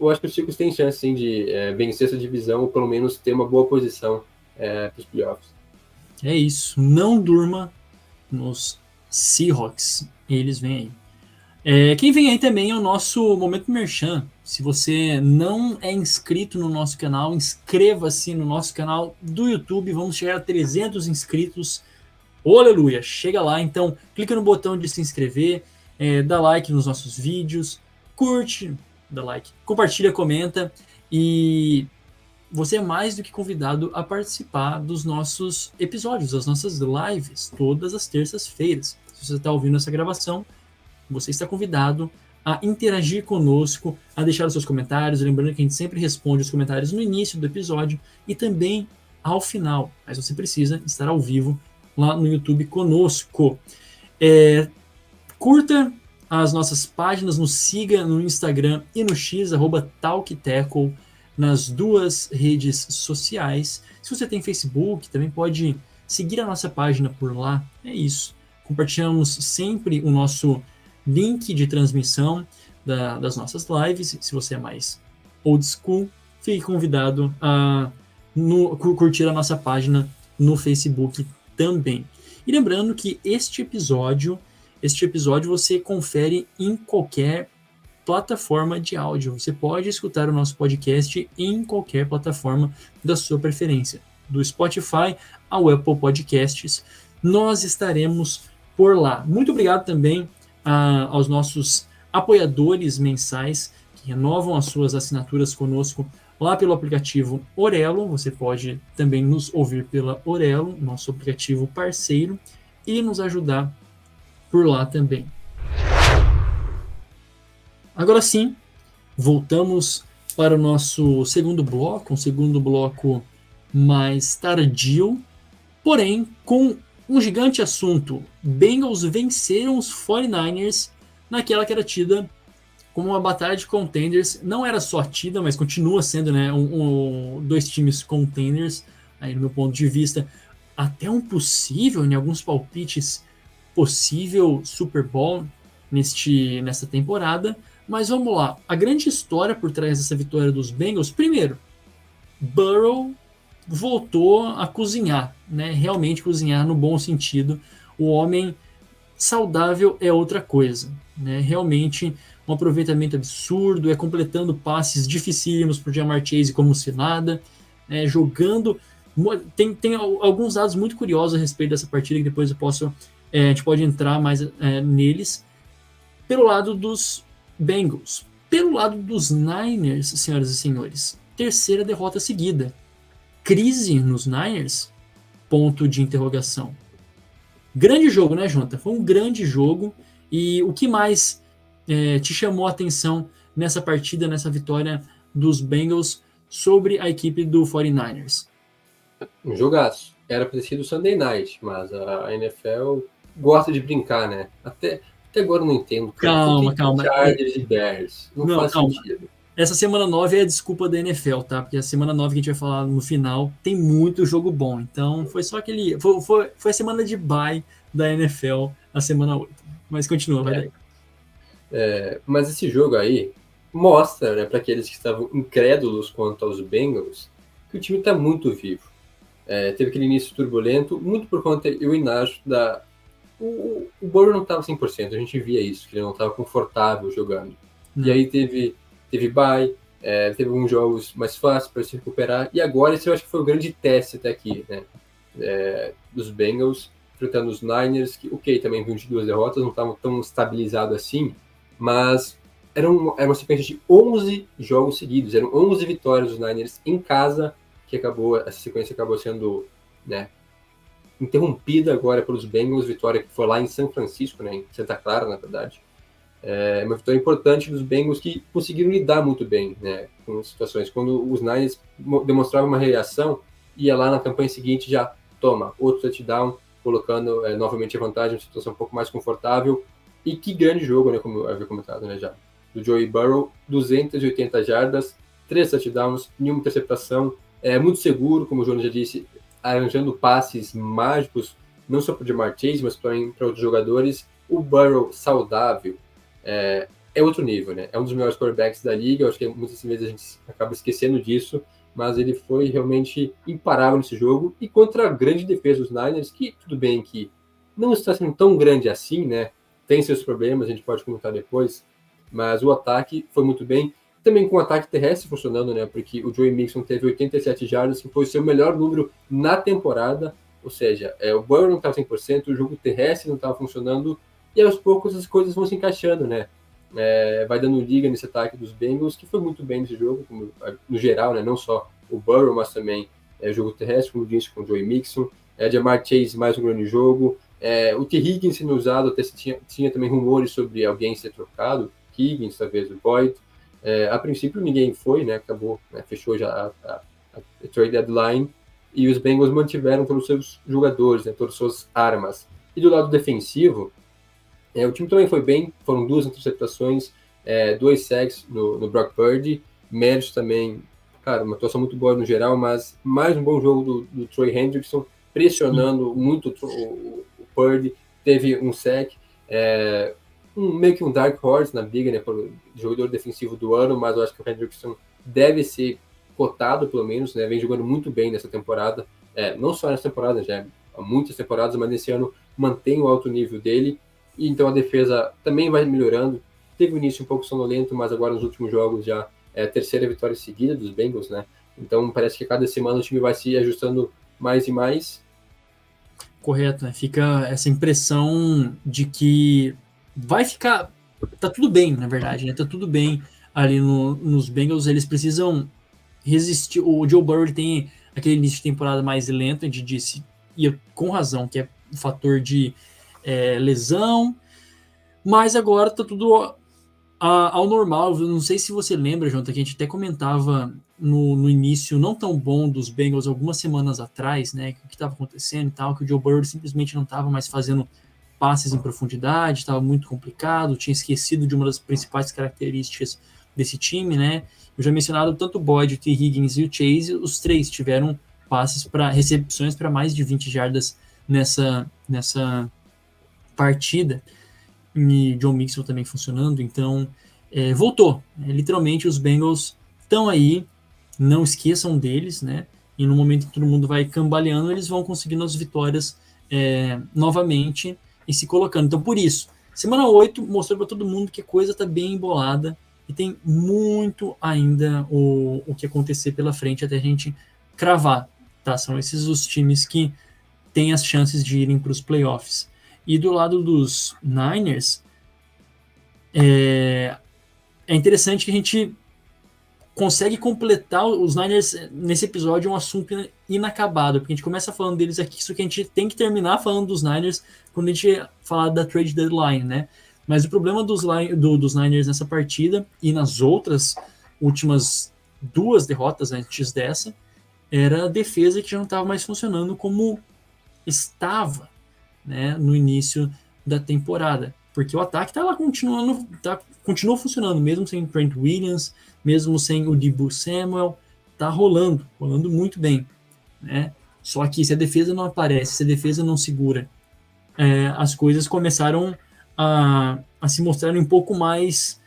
Speaker 2: eu acho que os Seahawks têm chance sim, de é, vencer essa divisão ou pelo menos ter uma boa posição é, para os playoffs.
Speaker 1: É isso. Não durma nos Seahawks. Eles vêm aí. É, quem vem aí também é o nosso Momento Merchan. Se você não é inscrito no nosso canal, inscreva-se no nosso canal do YouTube. Vamos chegar a 300 inscritos. Oh, aleluia! Chega lá, então clica no botão de se inscrever, é, dá like nos nossos vídeos, curte, dá like, compartilha, comenta e você é mais do que convidado a participar dos nossos episódios, das nossas lives, todas as terças-feiras. Se você está ouvindo essa gravação, você está convidado a interagir conosco, a deixar os seus comentários. Lembrando que a gente sempre responde os comentários no início do episódio e também ao final. Mas você precisa estar ao vivo lá no YouTube conosco. É, curta as nossas páginas, nos siga no Instagram e no X, arroba TalkTackle nas duas redes sociais. Se você tem Facebook, também pode seguir a nossa página por lá. É isso. Compartilhamos sempre o nosso link de transmissão da, das nossas lives. Se você é mais old school, fique convidado a no, curtir a nossa página no Facebook também. E lembrando que este episódio, este episódio você confere em qualquer plataforma de áudio. Você pode escutar o nosso podcast em qualquer plataforma da sua preferência, do Spotify ao Apple Podcasts. Nós estaremos por lá. Muito obrigado também a, aos nossos apoiadores mensais que renovam as suas assinaturas conosco lá pelo aplicativo Orelo. Você pode também nos ouvir pela Orelo, nosso aplicativo parceiro, e nos ajudar por lá também. Agora sim, voltamos para o nosso segundo bloco, um segundo bloco mais tardio, porém com um gigante assunto. Bengals venceram os 49ers naquela que era tida como uma batalha de contenders. Não era só tida, mas continua sendo né, um, um, dois times contenders, aí no meu ponto de vista. Até um possível, em alguns palpites, possível Super Bowl neste, nessa temporada. Mas vamos lá. A grande história por trás dessa vitória dos Bengals, primeiro, Burrow voltou a cozinhar, né? Realmente cozinhar no bom sentido. O homem saudável é outra coisa, né? Realmente um aproveitamento absurdo, é completando passes dificílimos para o Jamar Chase como se nada, né? jogando. Tem, tem alguns dados muito curiosos a respeito dessa partida que depois eu posso, é, a gente pode entrar mais é, neles. Pelo lado dos Bengals, pelo lado dos Niners, senhoras e senhores, terceira derrota seguida. Crise nos Niners? Ponto de interrogação. Grande jogo, né, Jonathan? Foi um grande jogo. E o que mais é, te chamou a atenção nessa partida, nessa vitória dos Bengals sobre a equipe do 49ers?
Speaker 2: Um jogaço. Era para ter sido Sunday Night, mas a NFL gosta de brincar, né? Até, até agora eu não entendo.
Speaker 1: Calma, calma.
Speaker 2: Chargers e Bears. Não, não faz calma. sentido.
Speaker 1: Essa semana 9 é a desculpa da NFL, tá? Porque a semana 9 que a gente vai falar no final tem muito jogo bom. Então foi só aquele. Foi, foi, foi a semana de bye da NFL, a semana 8. Mas continua, vai é. daí.
Speaker 2: É, mas esse jogo aí mostra, né, para aqueles que estavam incrédulos quanto aos Bengals, que o time está muito vivo. É, teve aquele início turbulento, muito por conta, eu inacho, da. O, o Burrow não estava 100%, a gente via isso, que ele não estava confortável jogando. Hum. E aí teve, teve bye, é, teve alguns jogos mais fáceis para se recuperar, e agora esse eu acho que foi o grande teste até aqui, né? É, dos Bengals enfrentando os Niners, que, ok, também vinham de duas derrotas, não estavam tão estabilizados assim, mas era, um, era uma sequência de 11 jogos seguidos, eram 11 vitórias dos Niners em casa, que acabou, essa sequência acabou sendo né, interrompida agora pelos Bengals, vitória que foi lá em São Francisco, né, em Santa Clara, na verdade. É uma vitória importante dos Bengals que conseguiram lidar muito bem né, com situações. Quando os Niners demonstravam uma reação, ia lá na campanha seguinte já toma outro touchdown, colocando é, novamente a vantagem, uma situação um pouco mais confortável. E que grande jogo, né, como eu havia comentado né, já. Do Joey Burrow, 280 jardas, 3 touchdowns, nenhuma interceptação, é muito seguro, como o João já disse, arranjando passes mágicos, não só para o Jamar Chase, mas também para outros jogadores. O Burrow saudável é, é, outro nível, né? É um dos melhores quarterbacks da liga, eu acho que muitas vezes a gente acaba esquecendo disso, mas ele foi realmente imparável nesse jogo, e contra a grande defesa dos Niners, que tudo bem que não está sendo tão grande assim, né? Tem seus problemas, a gente pode comentar depois, mas o ataque foi muito bem. Também com o ataque terrestre funcionando, né? Porque o Joey Mixon teve 87 jardas, que foi seu melhor número na temporada. Ou seja, é, o Burrow não estava 100%, o jogo terrestre não estava funcionando, e aos poucos as coisas vão se encaixando, né? É, vai dando liga nesse ataque dos Bengals, que foi muito bem nesse jogo, como, no geral, né? Não só o Burrow, mas também é, o jogo terrestre, como disse, com o Joey Mixon. É, Jamar Chase, mais um grande jogo. É, o T. Higgins sendo usado, até tinha, tinha também rumores sobre alguém ser trocado, Higgins, talvez o Boyd. É, a princípio ninguém foi, né? Acabou, né, fechou já a, a, a, trade deadline e os Bengals mantiveram todos os seus jogadores, né, todas as suas armas. E do lado defensivo, é, o time também foi bem, foram duas interceptações, é, dois sacks no, no Brock Purdy, méritos também, cara, uma atuação muito boa no geral, mas mais um bom jogo do, do Troy Hendrickson, pressionando muito o, Purdy teve um sec, é, um, meio que um dark horse na briga, né, por jogador defensivo do ano, mas eu acho que o Hendrickson deve ser cotado, pelo menos, né, vem jogando muito bem nessa temporada, é, não só nessa temporada, já há muitas temporadas, mas nesse ano mantém o alto nível dele, e então a defesa também vai melhorando, teve um início um pouco sonolento, mas agora nos últimos jogos já é a terceira vitória seguida dos Bengals, né, então parece que cada semana o time vai se ajustando mais e mais,
Speaker 1: Correto, né? Fica essa impressão de que vai ficar. Tá tudo bem, na verdade, né? Tá tudo bem. ali no, nos Bengals, eles precisam resistir. O Joe Burrow tem aquele início de temporada mais lento, de disse, e com razão, que é um fator de é, lesão, mas agora tá tudo ao normal. Eu não sei se você lembra, Jonathan, que a gente até comentava no, no início não tão bom dos Bengals algumas semanas atrás, né? O que estava acontecendo e tal, que o Joe Burrow simplesmente não estava mais fazendo passes em profundidade, estava muito complicado, tinha esquecido de uma das principais características desse time, né? Eu já mencionado tanto o Boyd, o T. Higgins e o Chase, os três tiveram passes para recepções para mais de 20 jardas nessa, nessa partida. E John Mixon também funcionando, então é, voltou. É, literalmente os Bengals estão aí, não esqueçam deles, né? E no momento que todo mundo vai cambaleando, eles vão conseguindo as vitórias é, novamente e se colocando. Então, por isso, semana 8 mostrou para todo mundo que a coisa está bem embolada e tem muito ainda o, o que acontecer pela frente até a gente cravar. Tá? São esses os times que têm as chances de irem para os playoffs. E do lado dos Niners, é, é interessante que a gente consegue completar os Niners nesse episódio um assunto inacabado, porque a gente começa falando deles aqui, isso que a gente tem que terminar falando dos Niners quando a gente falar da trade deadline, né? Mas o problema dos, do, dos Niners nessa partida e nas outras últimas duas derrotas antes dessa era a defesa que já não estava mais funcionando como estava né, no início da temporada. Porque o ataque está lá continuando, tá, continua funcionando, mesmo sem Trent Williams, mesmo sem o Dibu Samuel, tá rolando, rolando muito bem, né? Só que se a defesa não aparece, se a defesa não segura, é, as coisas começaram a, a se mostrar um pouco mais.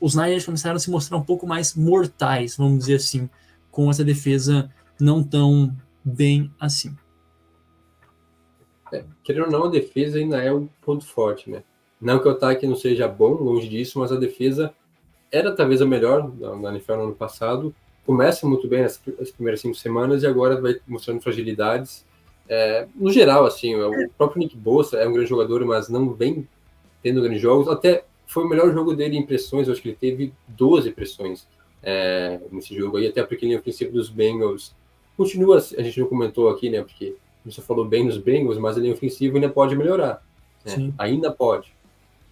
Speaker 1: Os Niners começaram a se mostrar um pouco mais mortais, vamos dizer assim, com essa defesa não tão bem assim.
Speaker 2: É, querendo ou não, a defesa ainda é um ponto forte, né? Não que o ataque não seja bom, longe disso, mas a defesa era talvez a melhor na NFL no ano passado. Começa muito bem nas, nas primeiras cinco semanas e agora vai mostrando fragilidades. É, no geral, assim, o próprio Nick Bosa é um grande jogador, mas não vem tendo grandes jogos. Até foi o melhor jogo dele em pressões, acho que ele teve 12 pressões é, nesse jogo aí, até porque ele, no princípio dos Bengals continua, a gente não comentou aqui, né, porque você falou bem nos Bengals, mas a linha ofensiva ainda pode melhorar. Né? Ainda pode.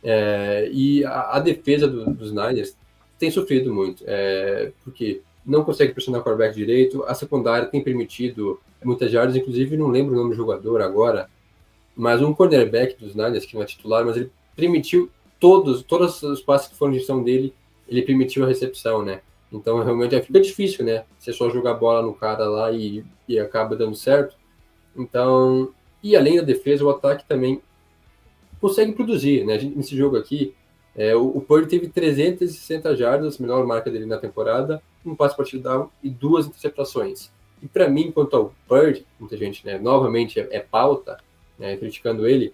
Speaker 2: É, e a, a defesa do, dos Niners tem sofrido muito, é, porque não consegue pressionar o quarterback direito, a secundária tem permitido muitas jardas, inclusive não lembro o nome do jogador agora, mas um cornerback dos Niners, que não é titular, mas ele permitiu todos, todos os passes que foram de gestão dele, ele permitiu a recepção, né? Então realmente fica difícil, né? Você só jogar bola no cara lá e, e acaba dando certo. Então, e além da defesa, o ataque também consegue produzir, né? Nesse jogo aqui, é, o, o Purdy teve 360 jardas, melhor marca dele na temporada, um passe para down e duas interceptações. E para mim, quanto ao Purdy, muita gente, né, novamente é, é pauta, né, criticando ele,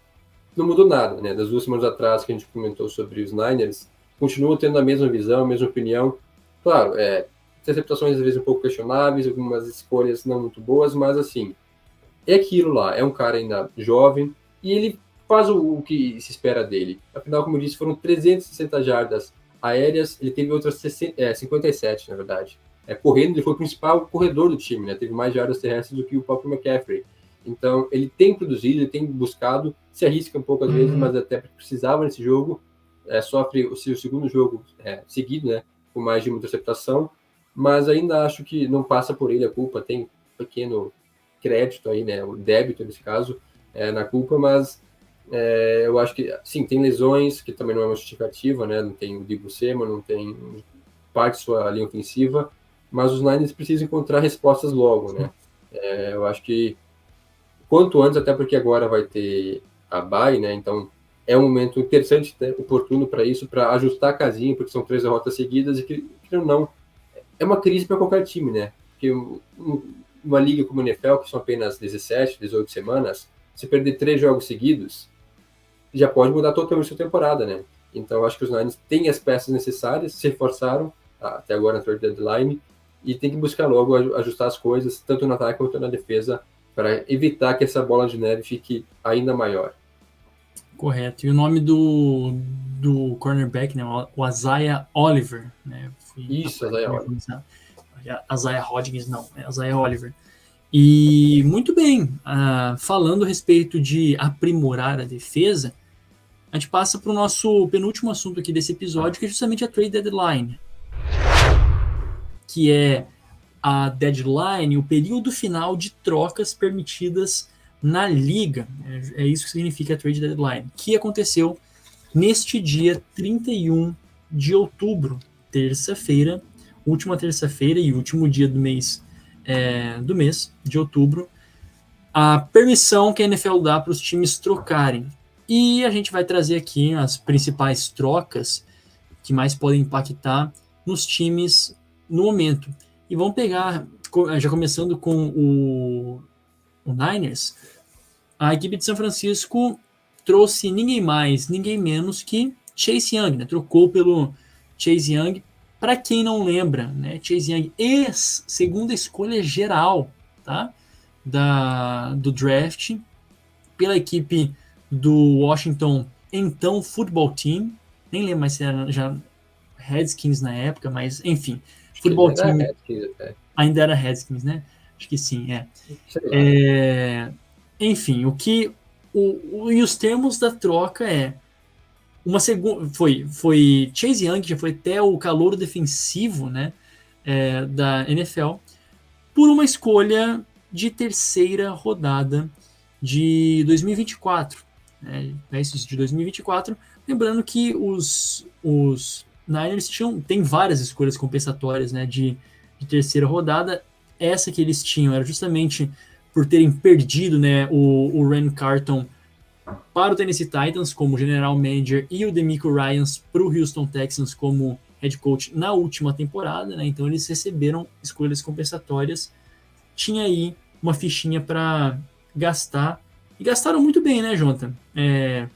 Speaker 2: não mudou nada, né? Das duas semanas atrás que a gente comentou sobre os Niners, continua tendo a mesma visão, a mesma opinião. Claro, é, interceptações às vezes um pouco questionáveis, algumas escolhas não muito boas, mas assim, é aquilo lá, é um cara ainda jovem e ele faz o, o que se espera dele. Afinal, como eu disse, foram 360 jardas aéreas, ele teve outras 60, é, 57, na verdade. É, correndo, ele foi o principal corredor do time, né? Teve mais jardas terrestres do que o próprio McCaffrey. Então, ele tem produzido, ele tem buscado, se arrisca um pouco às uhum. vezes, mas até precisava nesse jogo. É, sofre o seu segundo jogo é, seguido, né? Com mais de uma interceptação, mas ainda acho que não passa por ele a culpa. Tem um pequeno crédito aí, né? O débito nesse caso é, na culpa, mas é, eu acho que, sim, tem lesões, que também não é uma justificativa, né? Não tem o Dibu Sema, não tem parte sua linha ofensiva, mas os Niners precisam encontrar respostas logo, né? É, eu acho que quanto antes, até porque agora vai ter a bye, né? Então é um momento interessante, né? oportuno para isso, para ajustar a casinha, porque são três derrotas seguidas e que, que não é uma crise para qualquer time, né? Porque uma liga como a NFL, que são apenas 17, 18 semanas, se perder três jogos seguidos, já pode mudar totalmente a sua temporada, né? Então, acho que os Niners têm as peças necessárias, se reforçaram até agora na third deadline e tem que buscar logo ajustar as coisas, tanto no ataque quanto na defesa, para evitar que essa bola de neve fique ainda maior.
Speaker 1: Correto. E o nome do, do cornerback, né? O Isaiah Oliver, né?
Speaker 2: Isso, Isaiah Oliver.
Speaker 1: Isaiah Hodgins, não, é Isaiah Oliver. E muito bem, uh, falando a respeito de aprimorar a defesa, a gente passa para o nosso penúltimo assunto aqui desse episódio, que é justamente a trade deadline, que é a deadline, o período final de trocas permitidas na liga. É, é isso que significa a trade deadline, que aconteceu neste dia 31 de outubro, terça-feira, última terça-feira e último dia do mês é, do mês de outubro, a permissão que a NFL dá para os times trocarem. E a gente vai trazer aqui as principais trocas que mais podem impactar nos times no momento. E vamos pegar, já começando com o, o Niners, a equipe de São Francisco trouxe ninguém mais, ninguém menos que Chase Young, né? Trocou pelo Chase Young. Para quem não lembra, né? Chase Young, ex segunda escolha geral, tá? Da, do draft pela equipe do Washington então Football Team. Nem lembro mais se era já Redskins na época, mas enfim, Football Team. Redskins, ainda era Redskins, né? Acho que sim, é. é enfim, o que o, o, e os termos da troca é uma segunda foi foi Chase Young que já foi até o calor defensivo, né, é, da NFL por uma escolha de terceira rodada de 2024, né, é de 2024. Lembrando que os, os Niners tinham tem várias escolhas compensatórias, né, de, de terceira rodada. Essa que eles tinham era justamente por terem perdido né, o, o Ren Carton para o Tennessee Titans como general manager e o Demico Ryans para o Houston Texans como head coach na última temporada, né? Então eles receberam escolhas compensatórias. Tinha aí uma fichinha para gastar e gastaram muito bem, né, Jonathan? É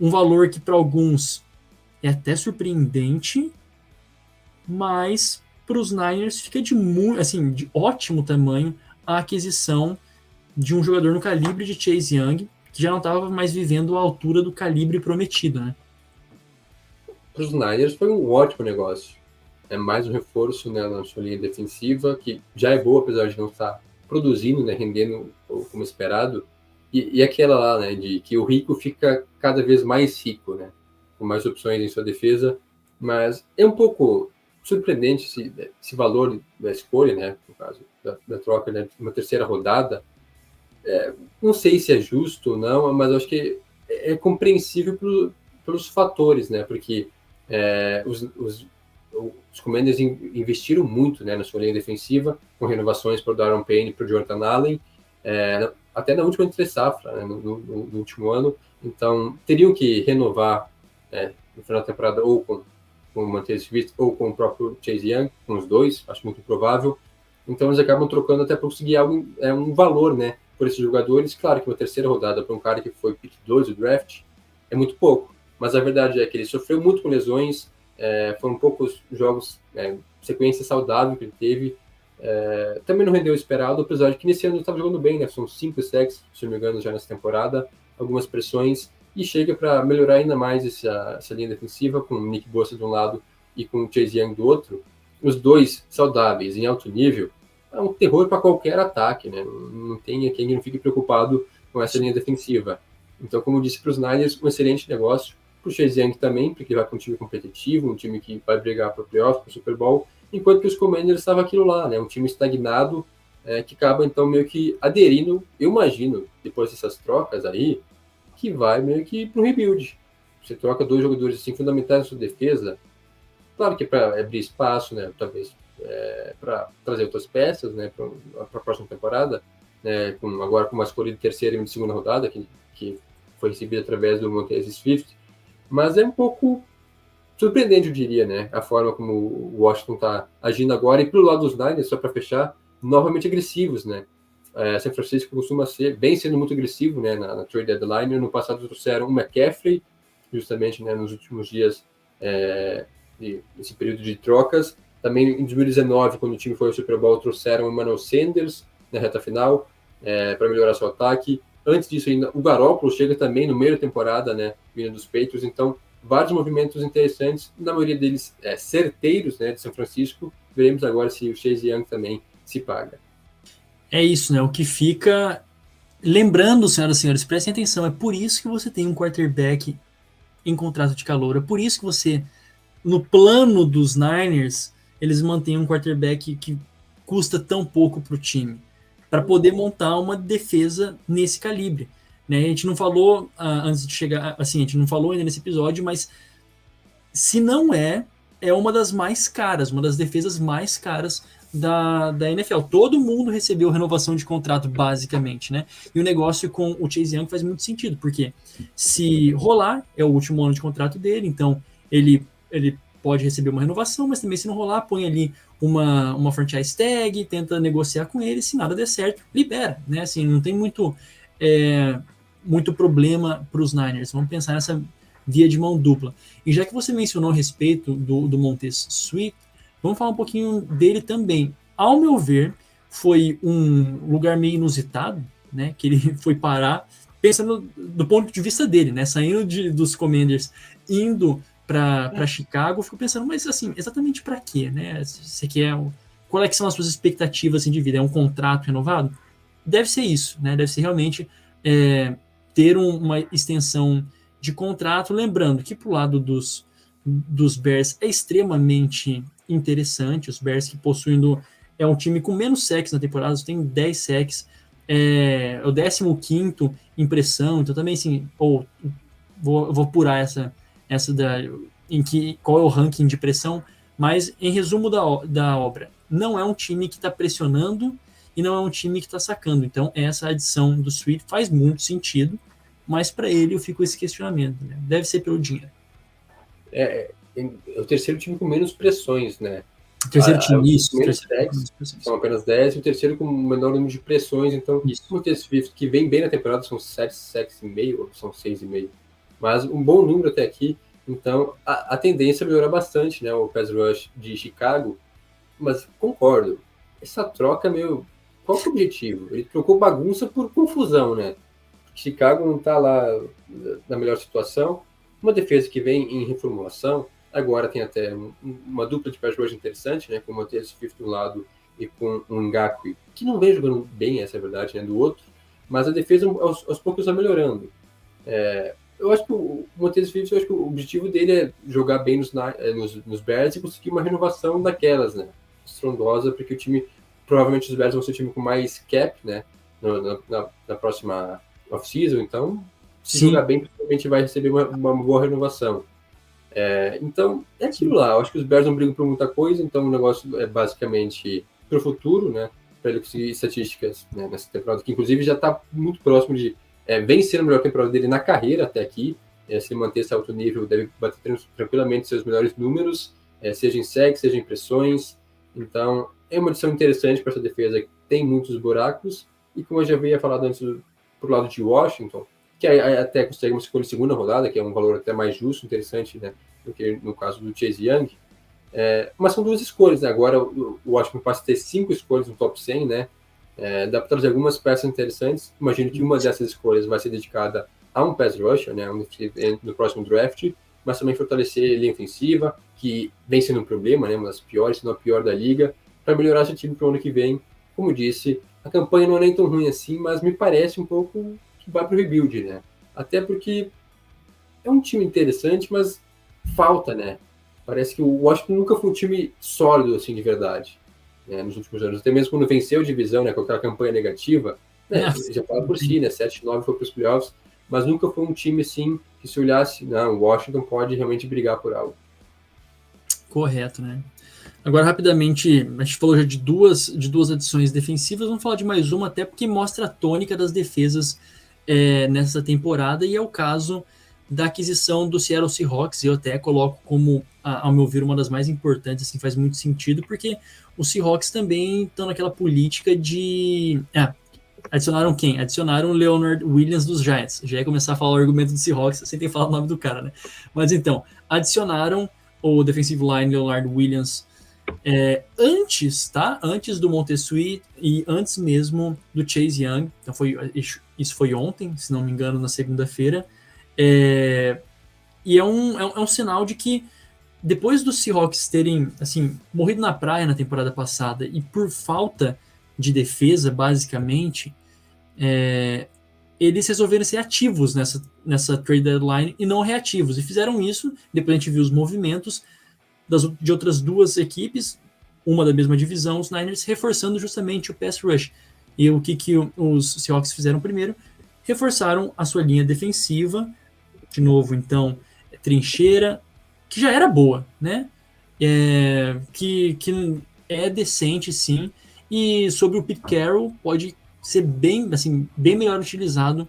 Speaker 1: um valor que para alguns é até surpreendente, mas para os Niners fica de muito, assim, de ótimo tamanho a aquisição de um jogador no calibre de Chase Young, que já não estava mais vivendo a altura do calibre prometido, né?
Speaker 2: Para os Niners foi um ótimo negócio. É mais um reforço né, na sua linha defensiva, que já é boa, apesar de não estar produzindo, né, rendendo como esperado. E, e aquela lá, né, de que o rico fica cada vez mais rico, né, com mais opções em sua defesa. Mas é um pouco surpreendente esse, esse valor da escolha, né, no caso da, da troca, né, uma terceira rodada, é, não sei se é justo ou não, mas acho que é, é compreensível pro, pelos fatores, né? Porque é, os, os, os Commanders investiram muito né, na sua linha defensiva, com renovações para o Darren Payne e para o Jonathan Allen, é, até na última entre safra, né, no, no, no, último ano. Então, teriam que renovar é, no final da temporada ou com, com o Matheus Smith ou com o próprio Chase Young, com os dois, acho muito provável. Então, eles acabam trocando até para conseguir algo, é, um valor, né? Por esses jogadores. Claro que uma terceira rodada para um cara que foi pick 2 do draft é muito pouco, mas a verdade é que ele sofreu muito com lesões, é, foram poucos jogos, é, sequência saudável que ele teve. É, também não rendeu o esperado, apesar de que nesse ano estava jogando bem, né? São cinco sacks, se não me engano, já nessa temporada, algumas pressões, e chega para melhorar ainda mais essa, essa linha defensiva, com o Nick Bosa de um lado e com o Chase Young do outro. Os dois saudáveis, em alto nível, é um terror para qualquer ataque, né? Não tem quem não fique preocupado com essa linha defensiva. Então, como eu disse para os Niners, um excelente negócio. Para o Chase também, porque vai com um time competitivo, um time que vai brigar para o playoff, para o Super Bowl, enquanto que os Commanders estavam aquilo lá, né? Um time estagnado, é, que acaba então meio que aderindo, eu imagino, depois dessas trocas aí, que vai meio que para um rebuild. Você troca dois jogadores assim fundamentais na sua defesa, claro que é para abrir espaço, né? Talvez é, para trazer outras peças né, para a próxima temporada, né, com, agora com uma escolha de terceira e de segunda rodada, que, que foi recebida através do Montez Swift, mas é um pouco surpreendente, eu diria, né, a forma como o Washington está agindo agora, e pelo lado dos Niners, só para fechar, novamente agressivos, né, é, São Francisco costuma ser, bem sendo muito agressivo, né, na, na trade deadline, no passado trouxeram o McCaffrey, justamente, né, nos últimos dias, é, esse período de trocas, também em 2019, quando o time foi ao Super Bowl, trouxeram o Emmanuel Sanders na reta final é, para melhorar seu ataque. Antes disso ainda, o Garoppolo chega também no meio da temporada, né, vindo dos Patriots, então vários movimentos interessantes, na maioria deles é, certeiros, né, de São Francisco. Veremos agora se o Chase Young também se paga.
Speaker 1: É isso, né? O que fica. Lembrando, senhoras e senhores, prestem atenção, é por isso que você tem um quarterback em contrato de calor, é por isso que você, no plano dos Niners, eles mantêm um quarterback que custa tão pouco para o time, para poder montar uma defesa nesse calibre. Né? A gente não falou uh, antes de chegar, assim, a gente não falou ainda nesse episódio, mas se não é, é uma das mais caras, uma das defesas mais caras da, da NFL. Todo mundo recebeu renovação de contrato, basicamente, né? E o negócio com o Chase Young faz muito sentido, porque se rolar, é o último ano de contrato dele, então ele, ele pode receber uma renovação, mas também se não rolar, põe ali uma, uma franchise tag, tenta negociar com ele, se nada der certo, libera, né? Assim, não tem muito. É, muito problema para os Niners. Vamos pensar nessa via de mão dupla. E já que você mencionou a respeito do, do Montez Sweet, vamos falar um pouquinho dele também. Ao meu ver, foi um lugar meio inusitado, né? Que ele (laughs) foi parar, pensando do ponto de vista dele, né? Saindo de, dos Commanders, indo para é. Chicago, fico pensando, mas assim, exatamente para quê, né? Você quer. Qual é que são as suas expectativas assim, de vida? É um contrato renovado? Deve ser isso, né? Deve ser realmente é, ter um, uma extensão de contrato. Lembrando que para o lado dos, dos Bears é extremamente interessante. Os Bears que possuindo é um time com menos sacks na temporada, tem 10 sacks, é, é o 15 impressão, então também assim, ou vou, vou apurar essa, essa da, em que qual é o ranking de pressão, mas em resumo da, da obra, não é um time que está pressionando e não é um time que está sacando. Então, essa adição do Sweet faz muito sentido mas para ele eu fico esse questionamento. Né? Deve ser pelo dinheiro.
Speaker 2: É, é, é o terceiro time com menos pressões, né?
Speaker 1: O terceiro ah, time, isso.
Speaker 2: Terceiro são apenas 10, e o terceiro com o menor número de pressões. Então, isso. o Swift, que vem bem na temporada, são 7, 7,5 ou são 6,5. Mas um bom número até aqui. Então, a, a tendência é melhorar bastante, né? O pass rush de Chicago. Mas concordo, essa troca meio. Qual é o objetivo? Ele trocou bagunça por confusão, né? Chicago não está lá na melhor situação. Uma defesa que vem em reformulação, agora tem até uma dupla de pass rush interessante, né, com o Matheus Swift do lado e com o Ngakwe, que não vem jogando bem, essa é a verdade, né, do outro, mas a defesa aos, aos poucos está melhorando. É, eu acho que o Matheus Swift, eu acho que o objetivo dele é jogar bem nos, é, nos, nos Bears e conseguir uma renovação daquelas, né, estrondosa, porque o time, provavelmente os Bears vão ser o time com mais cap, né, na, na, na próxima off-season, então se Sim. jogar bem, provavelmente vai receber uma, uma boa renovação. É, então, é aquilo lá. Eu acho que os Bears não brigam por muita coisa, então o negócio é basicamente para o futuro, né? Para ele conseguir estatísticas né, nessa temporada, que inclusive já está muito próximo de é, vencer a melhor temporada dele na carreira até aqui. É, se manter esse alto nível, deve bater tranquilamente seus melhores números, é, seja em sex, seja em pressões. Então, é uma adição interessante para essa defesa que tem muitos buracos. E como eu já havia falado antes para o lado de Washington, que até consegue uma escolha de segunda rodada, que é um valor até mais justo, interessante, né, do que no caso do Chase Young. É, mas são duas escolhas, né? Agora o Washington passa a ter cinco escolhas no top 100, né? É, dá para trazer algumas peças interessantes. Imagino que uma dessas escolhas vai ser dedicada a um pass rusher, né? No próximo draft, mas também fortalecer a linha ofensiva, que vem sendo um problema, né? Uma das piores, se não a pior da liga, para melhorar esse time para o ano que vem. Como disse, a campanha não é nem tão ruim assim, mas me parece um pouco que vai para o rebuild, né? Até porque é um time interessante, mas falta, né? Parece que o Washington nunca foi um time sólido, assim, de verdade, né? nos últimos anos. Até mesmo quando venceu a divisão, né, com aquela campanha negativa, né, já fala por si, né? 7-9 foi para os playoffs, mas nunca foi um time, assim, que se olhasse, não, o Washington pode realmente brigar por algo.
Speaker 1: Correto, né? Agora, rapidamente, a gente falou já de duas, de duas adições defensivas, vamos falar de mais uma, até porque mostra a tônica das defesas é, nessa temporada, e é o caso da aquisição do Seattle Seahawks, eu até coloco como, ao meu ver, uma das mais importantes, assim, faz muito sentido, porque os Seahawks também estão naquela política de... Ah, adicionaram quem? Adicionaram o Leonard Williams dos Giants. Já ia começar a falar o argumento do Seahawks sem ter falado o nome do cara, né? Mas então, adicionaram o defensive line Leonard Williams é, antes, tá? Antes do Montesui e antes mesmo do Chase Young. Então foi isso foi ontem, se não me engano, na segunda-feira. É, e é um, é um, é um sinal de que depois dos Seahawks terem assim morrido na praia na temporada passada e por falta de defesa, basicamente, é, eles resolveram ser ativos nessa, nessa trade deadline e não reativos. E fizeram isso, depois a gente viu os movimentos das, de outras duas equipes, uma da mesma divisão, os Niners, reforçando justamente o pass rush. E o que, que os Seahawks fizeram primeiro? Reforçaram a sua linha defensiva, de novo, então, trincheira, que já era boa, né? É, que, que é decente, sim. E sobre o Pete Carroll, pode ser bem, assim, bem melhor utilizado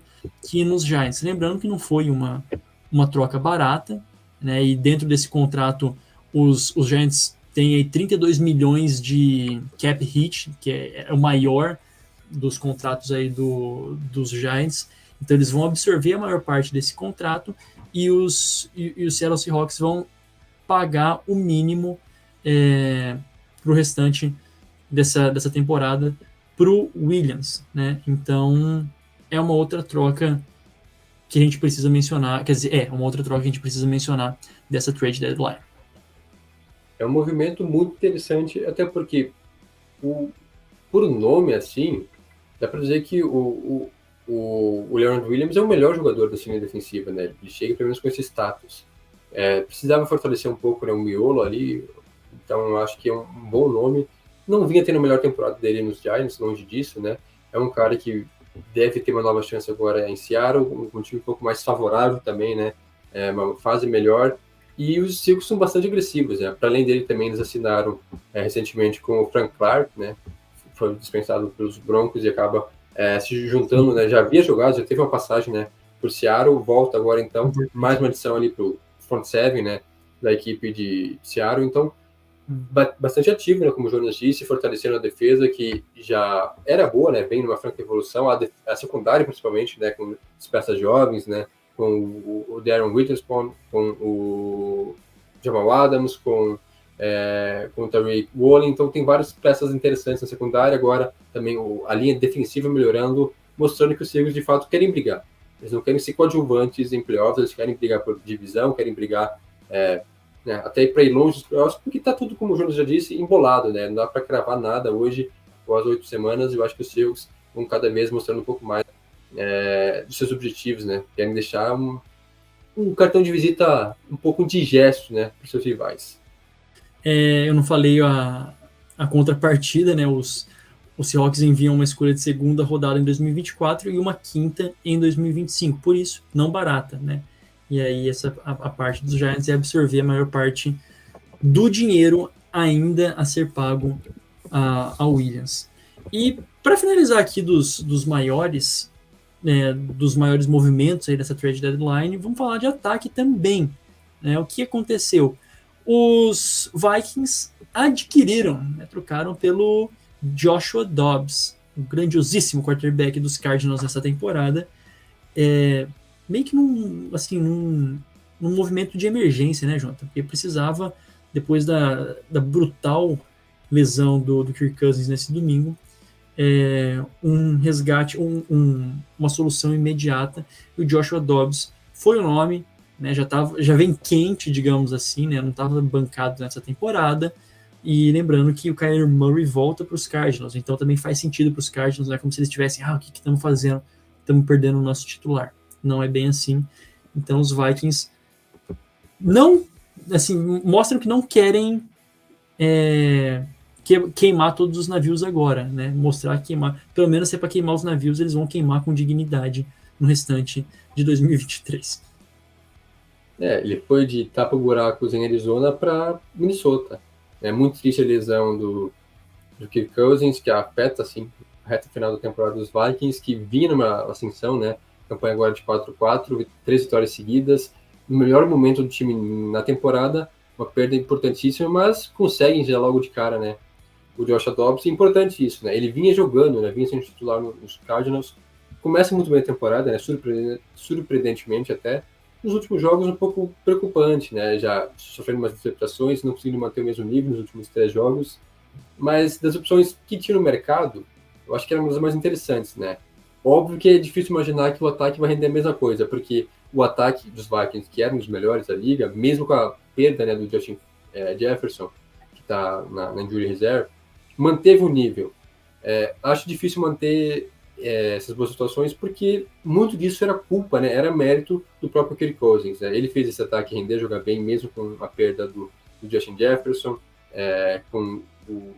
Speaker 1: que nos Giants. Lembrando que não foi uma, uma troca barata, né? E dentro desse contrato, os, os Giants têm aí 32 milhões de cap hit, que é, é o maior dos contratos aí do, dos Giants. Então eles vão absorver a maior parte desse contrato e os, e, e os Seattle Seahawks vão pagar o mínimo é, para o restante dessa, dessa temporada para o Williams, né? Então é uma outra troca que a gente precisa mencionar, quer dizer, é uma outra troca que a gente precisa mencionar dessa trade deadline.
Speaker 2: É um movimento muito interessante, até porque o, por nome assim, dá para dizer que o, o, o, o Leonard Williams é o melhor jogador da linha defensiva, né? Ele chega pelo menos com esse status. É, precisava fortalecer um pouco né, o miolo ali, então acho que é um, bom nome. Não vinha tendo a melhor temporada dele nos Giants, longe disso, né? É um cara que deve ter uma nova chance agora em Seattle, um, um time um pouco mais favorável também, né? É uma fase melhor. E os Seahawks são bastante agressivos, né? Para além dele, também eles assinaram é, recentemente com o Frank Clark, né? Foi dispensado pelos Broncos e acaba é, se juntando, né? Já havia jogado, já teve uma passagem, né? Por Seattle, volta agora então, mais uma adição ali para o front seven, né? Da equipe de Seattle. Então, bastante ativo, né, como o Jonas disse, fortalecendo a defesa que já era boa, né, bem numa franca evolução, a, a secundária principalmente, né, com as peças jovens, né, com o, o Darren Witherspoon, com o Jamal Adams, com, é, com o Tariq Woolen, então tem várias peças interessantes na secundária, agora também o, a linha defensiva melhorando, mostrando que os Seagulls de fato querem brigar. Eles não querem ser coadjuvantes em playoffs, eles querem brigar por divisão, querem brigar é, né, até para ir longe dos playoffs, porque está tudo, como o Jonas já disse, embolado, né? Não dá para cravar nada hoje, após oito semanas, eu acho que os Seahawks vão cada vez mostrando um pouco mais é, dos seus objetivos, né? Querem deixar um, um cartão de visita um pouco indigesto, né, para os seus rivais.
Speaker 1: É, eu não falei a, a contrapartida, né? Os, os Seahawks enviam uma escolha de segunda rodada em 2024 e uma quinta em 2025, por isso, não barata, né? E aí essa a, a, parte dos Giants é absorver a maior parte do dinheiro ainda a ser pago a, a Williams. E para finalizar aqui dos, dos maiores né, dos maiores movimentos aí dessa trade deadline, vamos falar de ataque também. Né? O que aconteceu? Os Vikings adquiriram, né, trocaram pelo Joshua Dobbs, o grandiosíssimo quarterback dos Cardinals nessa temporada. É, meio que num, assim, num, num movimento de emergência, né, Jonathan? Porque precisava, depois da, da brutal lesão do, do Kirk Cousins nesse domingo, é, um resgate, um, um, uma solução imediata. E o Joshua Dobbs foi o nome, né, já, tava, já vem quente, digamos assim, né, não estava bancado nessa temporada. E lembrando que o Kyler Murray volta para os Cardinals, então também faz sentido para os Cardinals, não é como se eles tivessem, ah, o que estamos fazendo? Estamos perdendo o nosso titular não é bem assim. Então os Vikings não, assim, mostram que não querem é, queimar todos os navios agora, né? Mostrar queimar, pelo menos se é para queimar os navios, eles vão queimar com dignidade no restante de 2023.
Speaker 2: É, ele foi de tapa-buracos em Arizona para Minnesota. É muito triste a lesão do, do Kirk Cousins, que afeta assim, a reta final da temporada dos Vikings, que vinha numa ascensão, né? campanha agora de 4-4, três vitórias seguidas, no melhor momento do time na temporada, uma perda importantíssima, mas conseguem já logo de cara, né? O Josh Dobbs, importante isso, né? Ele vinha jogando, né? Vinha sendo titular nos Cardinals, começa muito bem a temporada, né? Surpre surpreendentemente até, nos últimos jogos um pouco preocupante, né? Já sofrendo umas interpretações, não conseguindo manter o mesmo nível nos últimos três jogos. Mas das opções que tinha no mercado, eu acho que era uma das mais interessantes, né? Óbvio que é difícil imaginar que o ataque vai render a mesma coisa, porque o ataque dos Vikings, que era um dos melhores da liga, mesmo com a perda né, do Justin é, Jefferson, que está na, na injury reserve, manteve o nível. É, acho difícil manter é, essas boas situações, porque muito disso era culpa, né? Era mérito do próprio Kirk Cousins. Né? Ele fez esse ataque render, jogar bem, mesmo com a perda do, do Justin Jefferson, é, com o,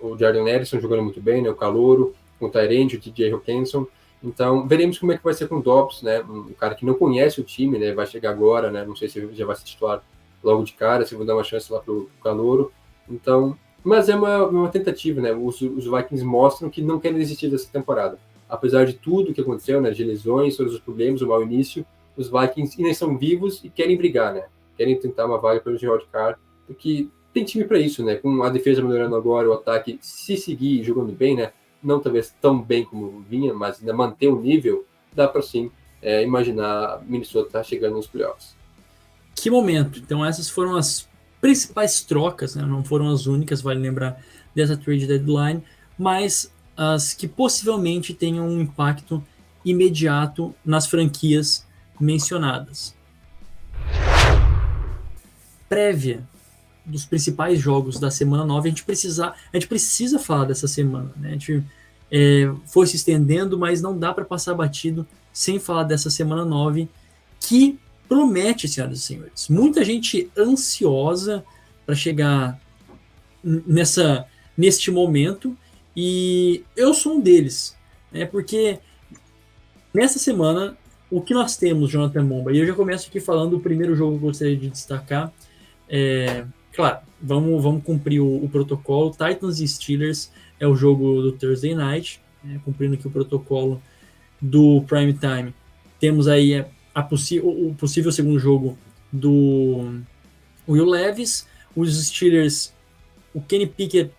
Speaker 2: o Jordan Edison jogando muito bem, né? O Calouro, com o Tyrande, o TJ Hawkinson. Então, veremos como é que vai ser com o Dobbs, né? Um cara que não conhece o time, né? Vai chegar agora, né? Não sei se já vai se titular logo de cara, se vão dar uma chance lá pro Calouro. Então, mas é uma, uma tentativa, né? Os, os Vikings mostram que não querem desistir dessa temporada apesar de tudo que aconteceu, né, de lesões, todos os problemas, o mau início, os Vikings ainda estão vivos e querem brigar, né? Querem tentar uma vaga pelo Gerald Carr, porque tem time para isso, né? Com a defesa melhorando agora, o ataque se seguir jogando bem, né? Não talvez tão bem como vinha, mas ainda manter o nível, dá para sim é, imaginar Minnesota chegando nos playoffs.
Speaker 1: Que momento! Então essas foram as principais trocas, né? Não foram as únicas, vale lembrar dessa trade deadline, mas as que possivelmente tenham um impacto imediato nas franquias mencionadas. Prévia dos principais jogos da semana 9, a gente precisa, a gente precisa falar dessa semana. Né? A gente é, foi se estendendo, mas não dá para passar batido sem falar dessa semana 9, que promete, senhoras e senhores. Muita gente ansiosa para chegar nessa neste momento e eu sou um deles, né? Porque nessa semana, o que nós temos, Jonathan Momba, e eu já começo aqui falando do primeiro jogo que eu gostaria de destacar. É, claro, vamos, vamos cumprir o, o, protocolo. Titans e Steelers é o jogo do Thursday Night, né? cumprindo aqui o protocolo do Prime Time. Temos aí a possi o possível segundo jogo do Will Levis, os Steelers, o Kenny Pickett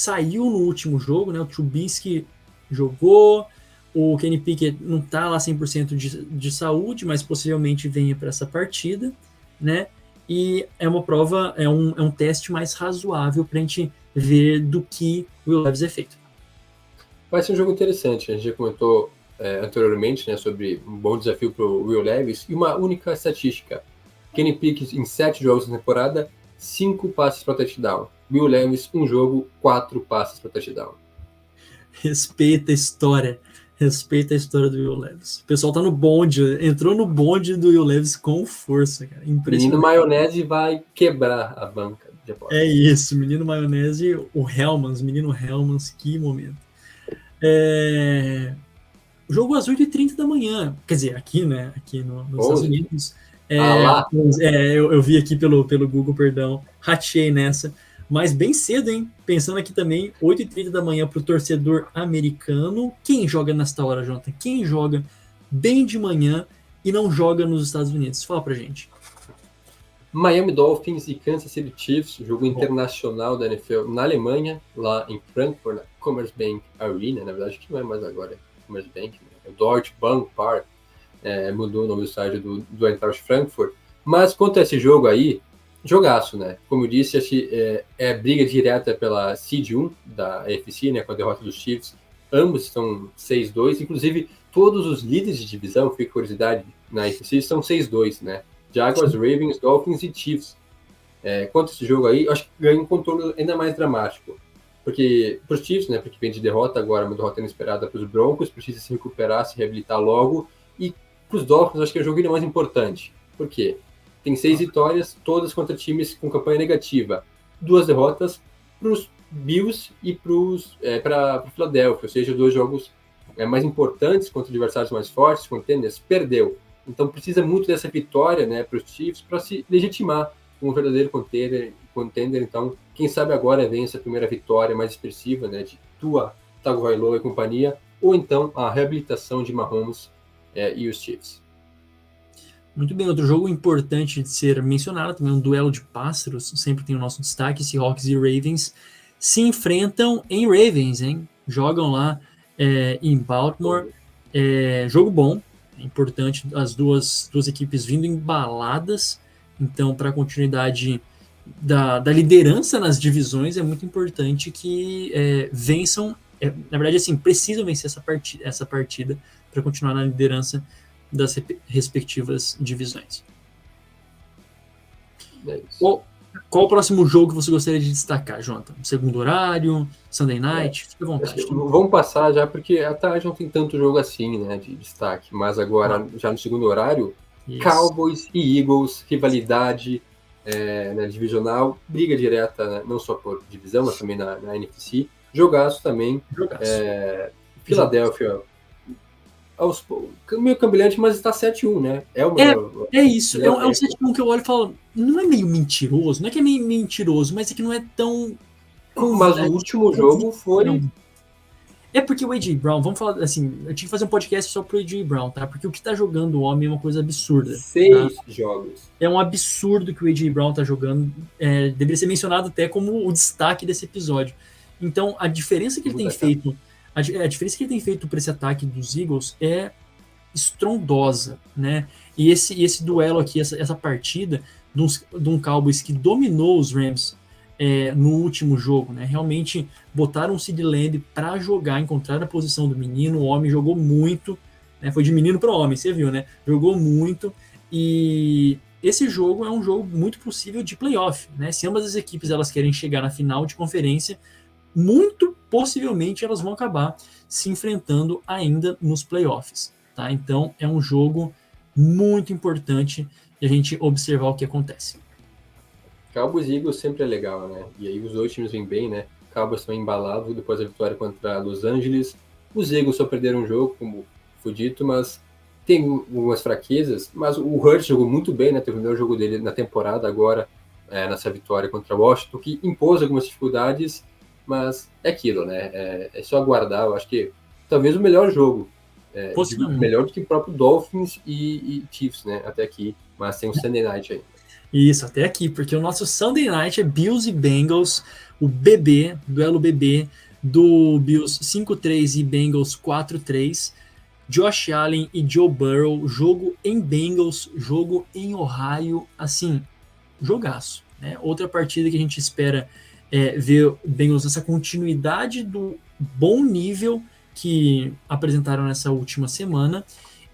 Speaker 1: saiu no último jogo, né? O Trubisky jogou, o Kenny Pickett não tá lá 100% de, de saúde, mas possivelmente venha para essa partida, né? E é uma prova, é um, é um teste mais razoável para a gente ver do que o Will Levis é feito.
Speaker 2: Vai ser um jogo interessante, a gente já comentou é, anteriormente né, sobre um bom desafio para o Will Levis e uma única estatística. Kenny Pickett em sete jogos na temporada, cinco passes para touchdown. Will Levis, um jogo, quatro passes para touchdown.
Speaker 1: Respeita a história. Respeita a história do Will Levis. O pessoal tá no bonde, entrou no bonde do Will Levis com força, cara.
Speaker 2: Menino Maionese vai quebrar a banca de
Speaker 1: aposta. É isso, menino Maionese, o Helmans, menino Helmans, que momento. É... Jogo às 8h30 da manhã. Quer dizer, aqui, né? Aqui no, nos Estados Unidos. É, ah, é, eu, eu, vi aqui pelo, pelo Google, perdão. Ratei nessa mas bem cedo, hein? Pensando aqui também, 8h30 da manhã para o torcedor americano. Quem joga nesta hora, Jonathan? Quem joga bem de manhã e não joga nos Estados Unidos? Fala pra gente.
Speaker 2: Miami Dolphins e Kansas City Chiefs, jogo internacional da NFL na Alemanha, lá em Frankfurt, na Commerzbank Arena, na verdade que não é mais agora, é Commerzbank, né? é o Deutsche Bank Park, é, mudou o nome do estádio do, do Eintracht Frankfurt, mas quanto a esse jogo aí, jogaço, né? Como eu disse, é, é briga direta pela Seed 1 da AFC, né? Com a derrota dos Chiefs. Ambos estão 6-2, inclusive todos os líderes de divisão, fica curiosidade, na AFC estão 6-2, né? Jaguars, Ravens, Dolphins e Chiefs. É, quanto esse jogo aí, acho que ganha um contorno ainda mais dramático. Porque para os Chiefs, né? Porque vem de derrota agora, uma derrota inesperada para os Broncos, precisa se recuperar, se reabilitar logo. E para os Dolphins, acho que é o jogo ainda mais importante. Por quê? Tem seis vitórias, todas contra times com campanha negativa. Duas derrotas para os Bills e para é, Philadelphia, ou seja, dois jogos é, mais importantes contra adversários mais fortes, contenders, perdeu. Então precisa muito dessa vitória né, para os Chiefs para se legitimar como um verdadeiro contender, contender. Então, quem sabe agora vem essa primeira vitória mais expressiva né, de Tua, Tagovailoa e companhia, ou então a reabilitação de Mahomes é, e os Chiefs.
Speaker 1: Muito bem, outro jogo importante de ser mencionado, também um duelo de pássaros, sempre tem o nosso destaque, Seahawks e Ravens se enfrentam em Ravens, hein? Jogam lá é, em Baltimore, é, jogo bom, É importante as duas, duas equipes vindo embaladas, então, para a continuidade da, da, liderança nas divisões, é muito importante que é, vençam. É, na verdade, assim, precisam vencer essa partida, essa partida para continuar na liderança das respectivas divisões. É qual, qual o próximo jogo que você gostaria de destacar, Jonathan? Segundo horário, Sunday Night?
Speaker 2: Fique à vontade. Vamos passar já, porque a tarde não tem tanto jogo assim, né, de destaque. Mas agora, ah. já no segundo horário, Isso. Cowboys e Eagles, rivalidade é, né, divisional, briga direta, né, não só por divisão, mas também na, na NFC. Jogaço também. Jogaço. É, Filadélfia aos, meio cambilhante, mas está 7-1, né?
Speaker 1: É, o meu, é, é isso, é, um, é um 7-1 que eu olho e falo, não é meio mentiroso, não é que é meio mentiroso, mas é que não é tão.
Speaker 2: Mas o último jogo foi.
Speaker 1: É porque o AJ Brown, vamos falar assim, eu tinha que fazer um podcast só pro AJ Brown, tá? Porque o que tá jogando o homem é uma coisa absurda.
Speaker 2: Seis tá? jogos.
Speaker 1: É um absurdo que o AJ Brown tá jogando. É, deveria ser mencionado até como o destaque desse episódio. Então, a diferença que ele tem feito a, diferença que ele tem feito para esse ataque dos Eagles é estrondosa, né? E esse, esse duelo aqui, essa, essa partida de, uns, de um Cowboys que dominou os Rams é, no último jogo, né? Realmente botaram o Sid Land para jogar, encontrar a posição do menino, o homem jogou muito, né? Foi de menino para homem, você viu, né? Jogou muito e esse jogo é um jogo muito possível de playoff, né? Se ambas as equipes elas querem chegar na final de conferência, muito possivelmente elas vão acabar se enfrentando ainda nos playoffs. Tá? Então é um jogo muito importante de a gente observar o que acontece.
Speaker 2: Cowboys e Eagles sempre é legal, né? E aí os dois times vêm bem, né? Cowboys estão embalados depois da vitória contra Los Angeles. Os Eagles só perderam um jogo, como foi dito, mas tem algumas fraquezas. Mas o Hurts jogou muito bem, né? Teve o melhor jogo dele na temporada agora, é, nessa vitória contra Washington, que impôs algumas dificuldades mas é aquilo, né? É, é só aguardar. Eu acho que talvez o melhor jogo. É, melhor do que o próprio Dolphins e, e, Chiefs, né? Até aqui. Mas tem o Sunday Night aí.
Speaker 1: Isso, até aqui, porque o nosso Sunday Night é Bills e Bengals, o BB, duelo BB do Bills 5-3 e Bengals 4-3. Josh Allen e Joe Burrow, jogo em Bengals, jogo em Ohio, assim, jogaço. Né? Outra partida que a gente espera é, ver Bengals nessa continuidade do bom nível que apresentaram nessa última semana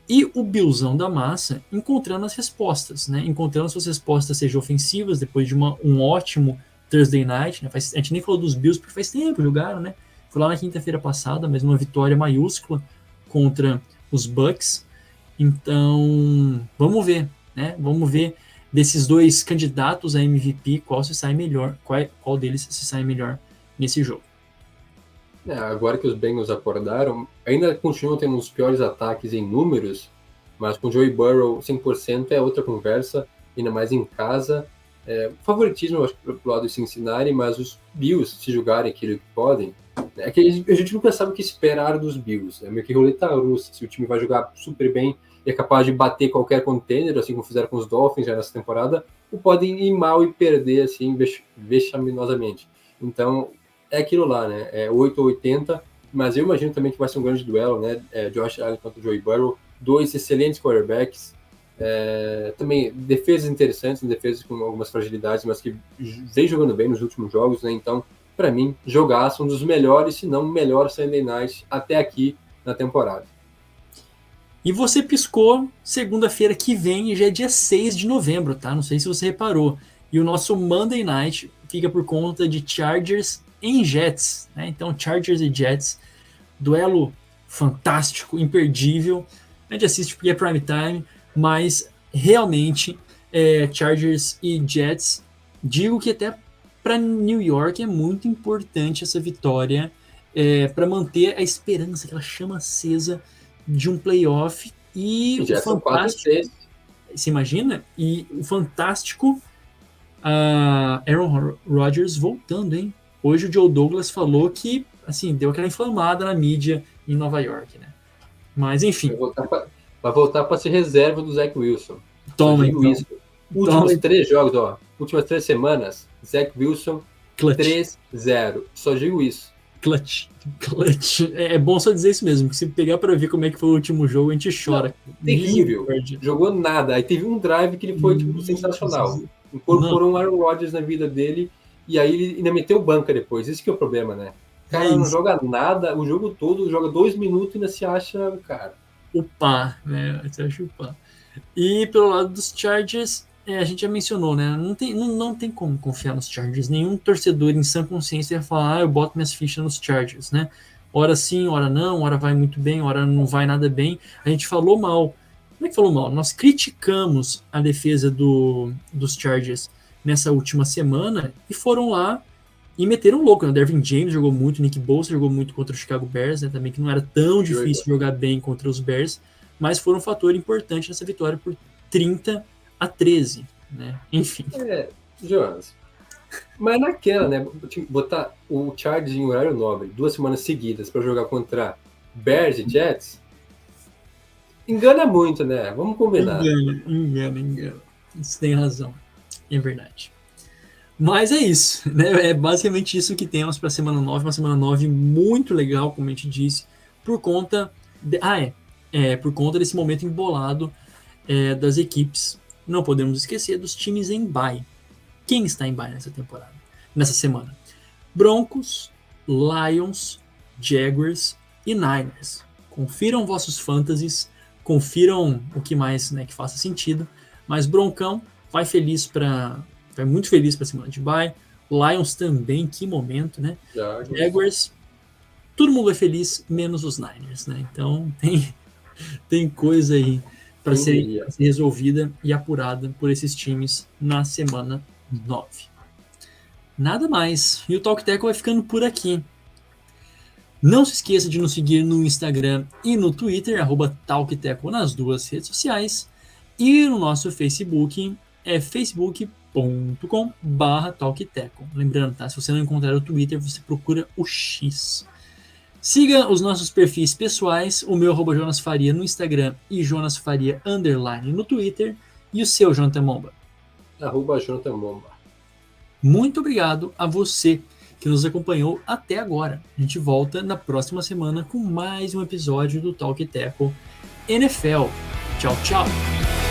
Speaker 1: e o Billzão da massa encontrando as respostas, né? Encontrando suas respostas, seja ofensivas, depois de uma, um ótimo Thursday Night, né? Faz, a gente nem falou dos Bills porque faz tempo jogaram, né? Foi lá na quinta-feira passada, mas uma vitória maiúscula contra os Bucks. Então, vamos ver, né? Vamos ver desses dois candidatos a MVP, qual se sai melhor, qual, qual deles se sai melhor nesse jogo.
Speaker 2: É, agora que os Bengals acordaram, ainda continuam tendo os piores ataques em números, mas com Joey Burrow 100% é outra conversa, ainda mais em casa. É, favoritismo, acho pro lado de Cincinnati, mas os Bills, se jogarem aquilo que podem, é que a gente nunca sabe o que esperar dos Bills. É meio que roleta russa, se o time vai jogar super bem e é capaz de bater qualquer contender, assim como fizeram com os Dolphins já nessa temporada, ou podem ir mal e perder assim vexaminosamente. Então, é aquilo lá, né? É 8 ou 80, mas eu imagino também que vai ser um grande duelo, né? É Josh Allen contra Joey Burrow, dois excelentes quarterbacks, é, também defesas interessantes, defesas com algumas fragilidades, mas que vem jogando bem nos últimos jogos, né? Então, para mim, jogaço um dos melhores, se não o melhor Sunday Night até aqui na temporada.
Speaker 1: E você piscou segunda-feira que vem, já é dia 6 de novembro, tá? Não sei se você reparou. E o nosso Monday Night fica por conta de Chargers em Jets, né? Então, Chargers e Jets, duelo fantástico, imperdível. A gente assiste porque é prime time, mas realmente é, Chargers e Jets, digo que até para New York é muito importante essa vitória é, para manter a esperança, aquela chama acesa de um playoff e
Speaker 2: Já o fantástico.
Speaker 1: Se imagina? E o fantástico uh, Aaron Rodgers voltando, hein? Hoje o Joe Douglas falou que assim, deu aquela inflamada na mídia em Nova York, né? Mas enfim.
Speaker 2: Vai voltar para ser reserva do Zach Wilson.
Speaker 1: Toma, então.
Speaker 2: Isso. Últimos Toma. três jogos, ó. Últimas três semanas, Zach Wilson
Speaker 1: Clutch.
Speaker 2: 3-0. Só digo isso.
Speaker 1: Clutch. Clutch. É, é bom só dizer isso mesmo, que se pegar para ver como é que foi o último jogo, a gente chora.
Speaker 2: Terrível. Jogou nada. Aí teve um drive que ele foi tipo, sensacional. Incorporou um Aaron Rodgers na vida dele e aí ele ainda meteu banca depois. Esse que é o problema, né? Cara é não joga nada o jogo todo, joga dois minutos e ainda se acha, cara.
Speaker 1: O pá, né? Você acha o pá. E pelo lado dos Chargers, é, a gente já mencionou, né? Não tem, não, não tem como confiar nos Chargers. Nenhum torcedor em sã consciência vai falar, ah, eu boto minhas fichas nos Chargers, né? Hora sim, hora não, hora vai muito bem, hora não vai nada bem. A gente falou mal. Como é que falou mal? Nós criticamos a defesa do, dos Chargers nessa última semana e foram lá e meteram louco. Né? O Dervin James jogou muito, o Nick Bosa jogou muito contra o Chicago Bears, né? Também que não era tão difícil jogar bem contra os Bears, mas foram um fator importante nessa vitória por 30 a 13, né? Enfim.
Speaker 2: É, Jonas. Mas naquela, né? Botar o Chargers em horário nobre duas semanas seguidas para jogar contra Bears e Jets engana muito, né? Vamos combinar.
Speaker 1: Engana, engana, engana. Você tem razão. É verdade. Mas é isso, né? É basicamente isso que temos para a semana 9, uma semana 9 muito legal, como a gente disse, por conta de, ah, é, é por conta desse momento embolado é, das equipes. Não podemos esquecer dos times em bye. Quem está em bye nessa temporada, nessa semana? Broncos, Lions, Jaguars e Niners. Confiram vossos fantasies, confiram o que mais né, que faça sentido, mas Broncão vai feliz para vai muito feliz para semana de bye. Lions também, que momento, né? Jaguars. Jaguars, todo mundo é feliz, menos os Niners, né? Então (laughs) tem, tem coisa aí para ser, ser resolvida e apurada por esses times na semana 9. Nada mais. E o Talk Teco vai ficando por aqui. Não se esqueça de nos seguir no Instagram e no Twitter, arroba TalkTeco nas duas redes sociais. E no nosso Facebook, é facebook.com barra talkteco. Lembrando, tá? Se você não encontrar o Twitter, você procura o X. Siga os nossos perfis pessoais, o meu arroba Jonas Faria no Instagram e Jonas Faria underline no Twitter. E o seu, Jonathan Momba?
Speaker 2: Arroba Jonathan Momba.
Speaker 1: Muito obrigado a você que nos acompanhou até agora. A gente volta na próxima semana com mais um episódio do Talk Teco NFL. Tchau, tchau!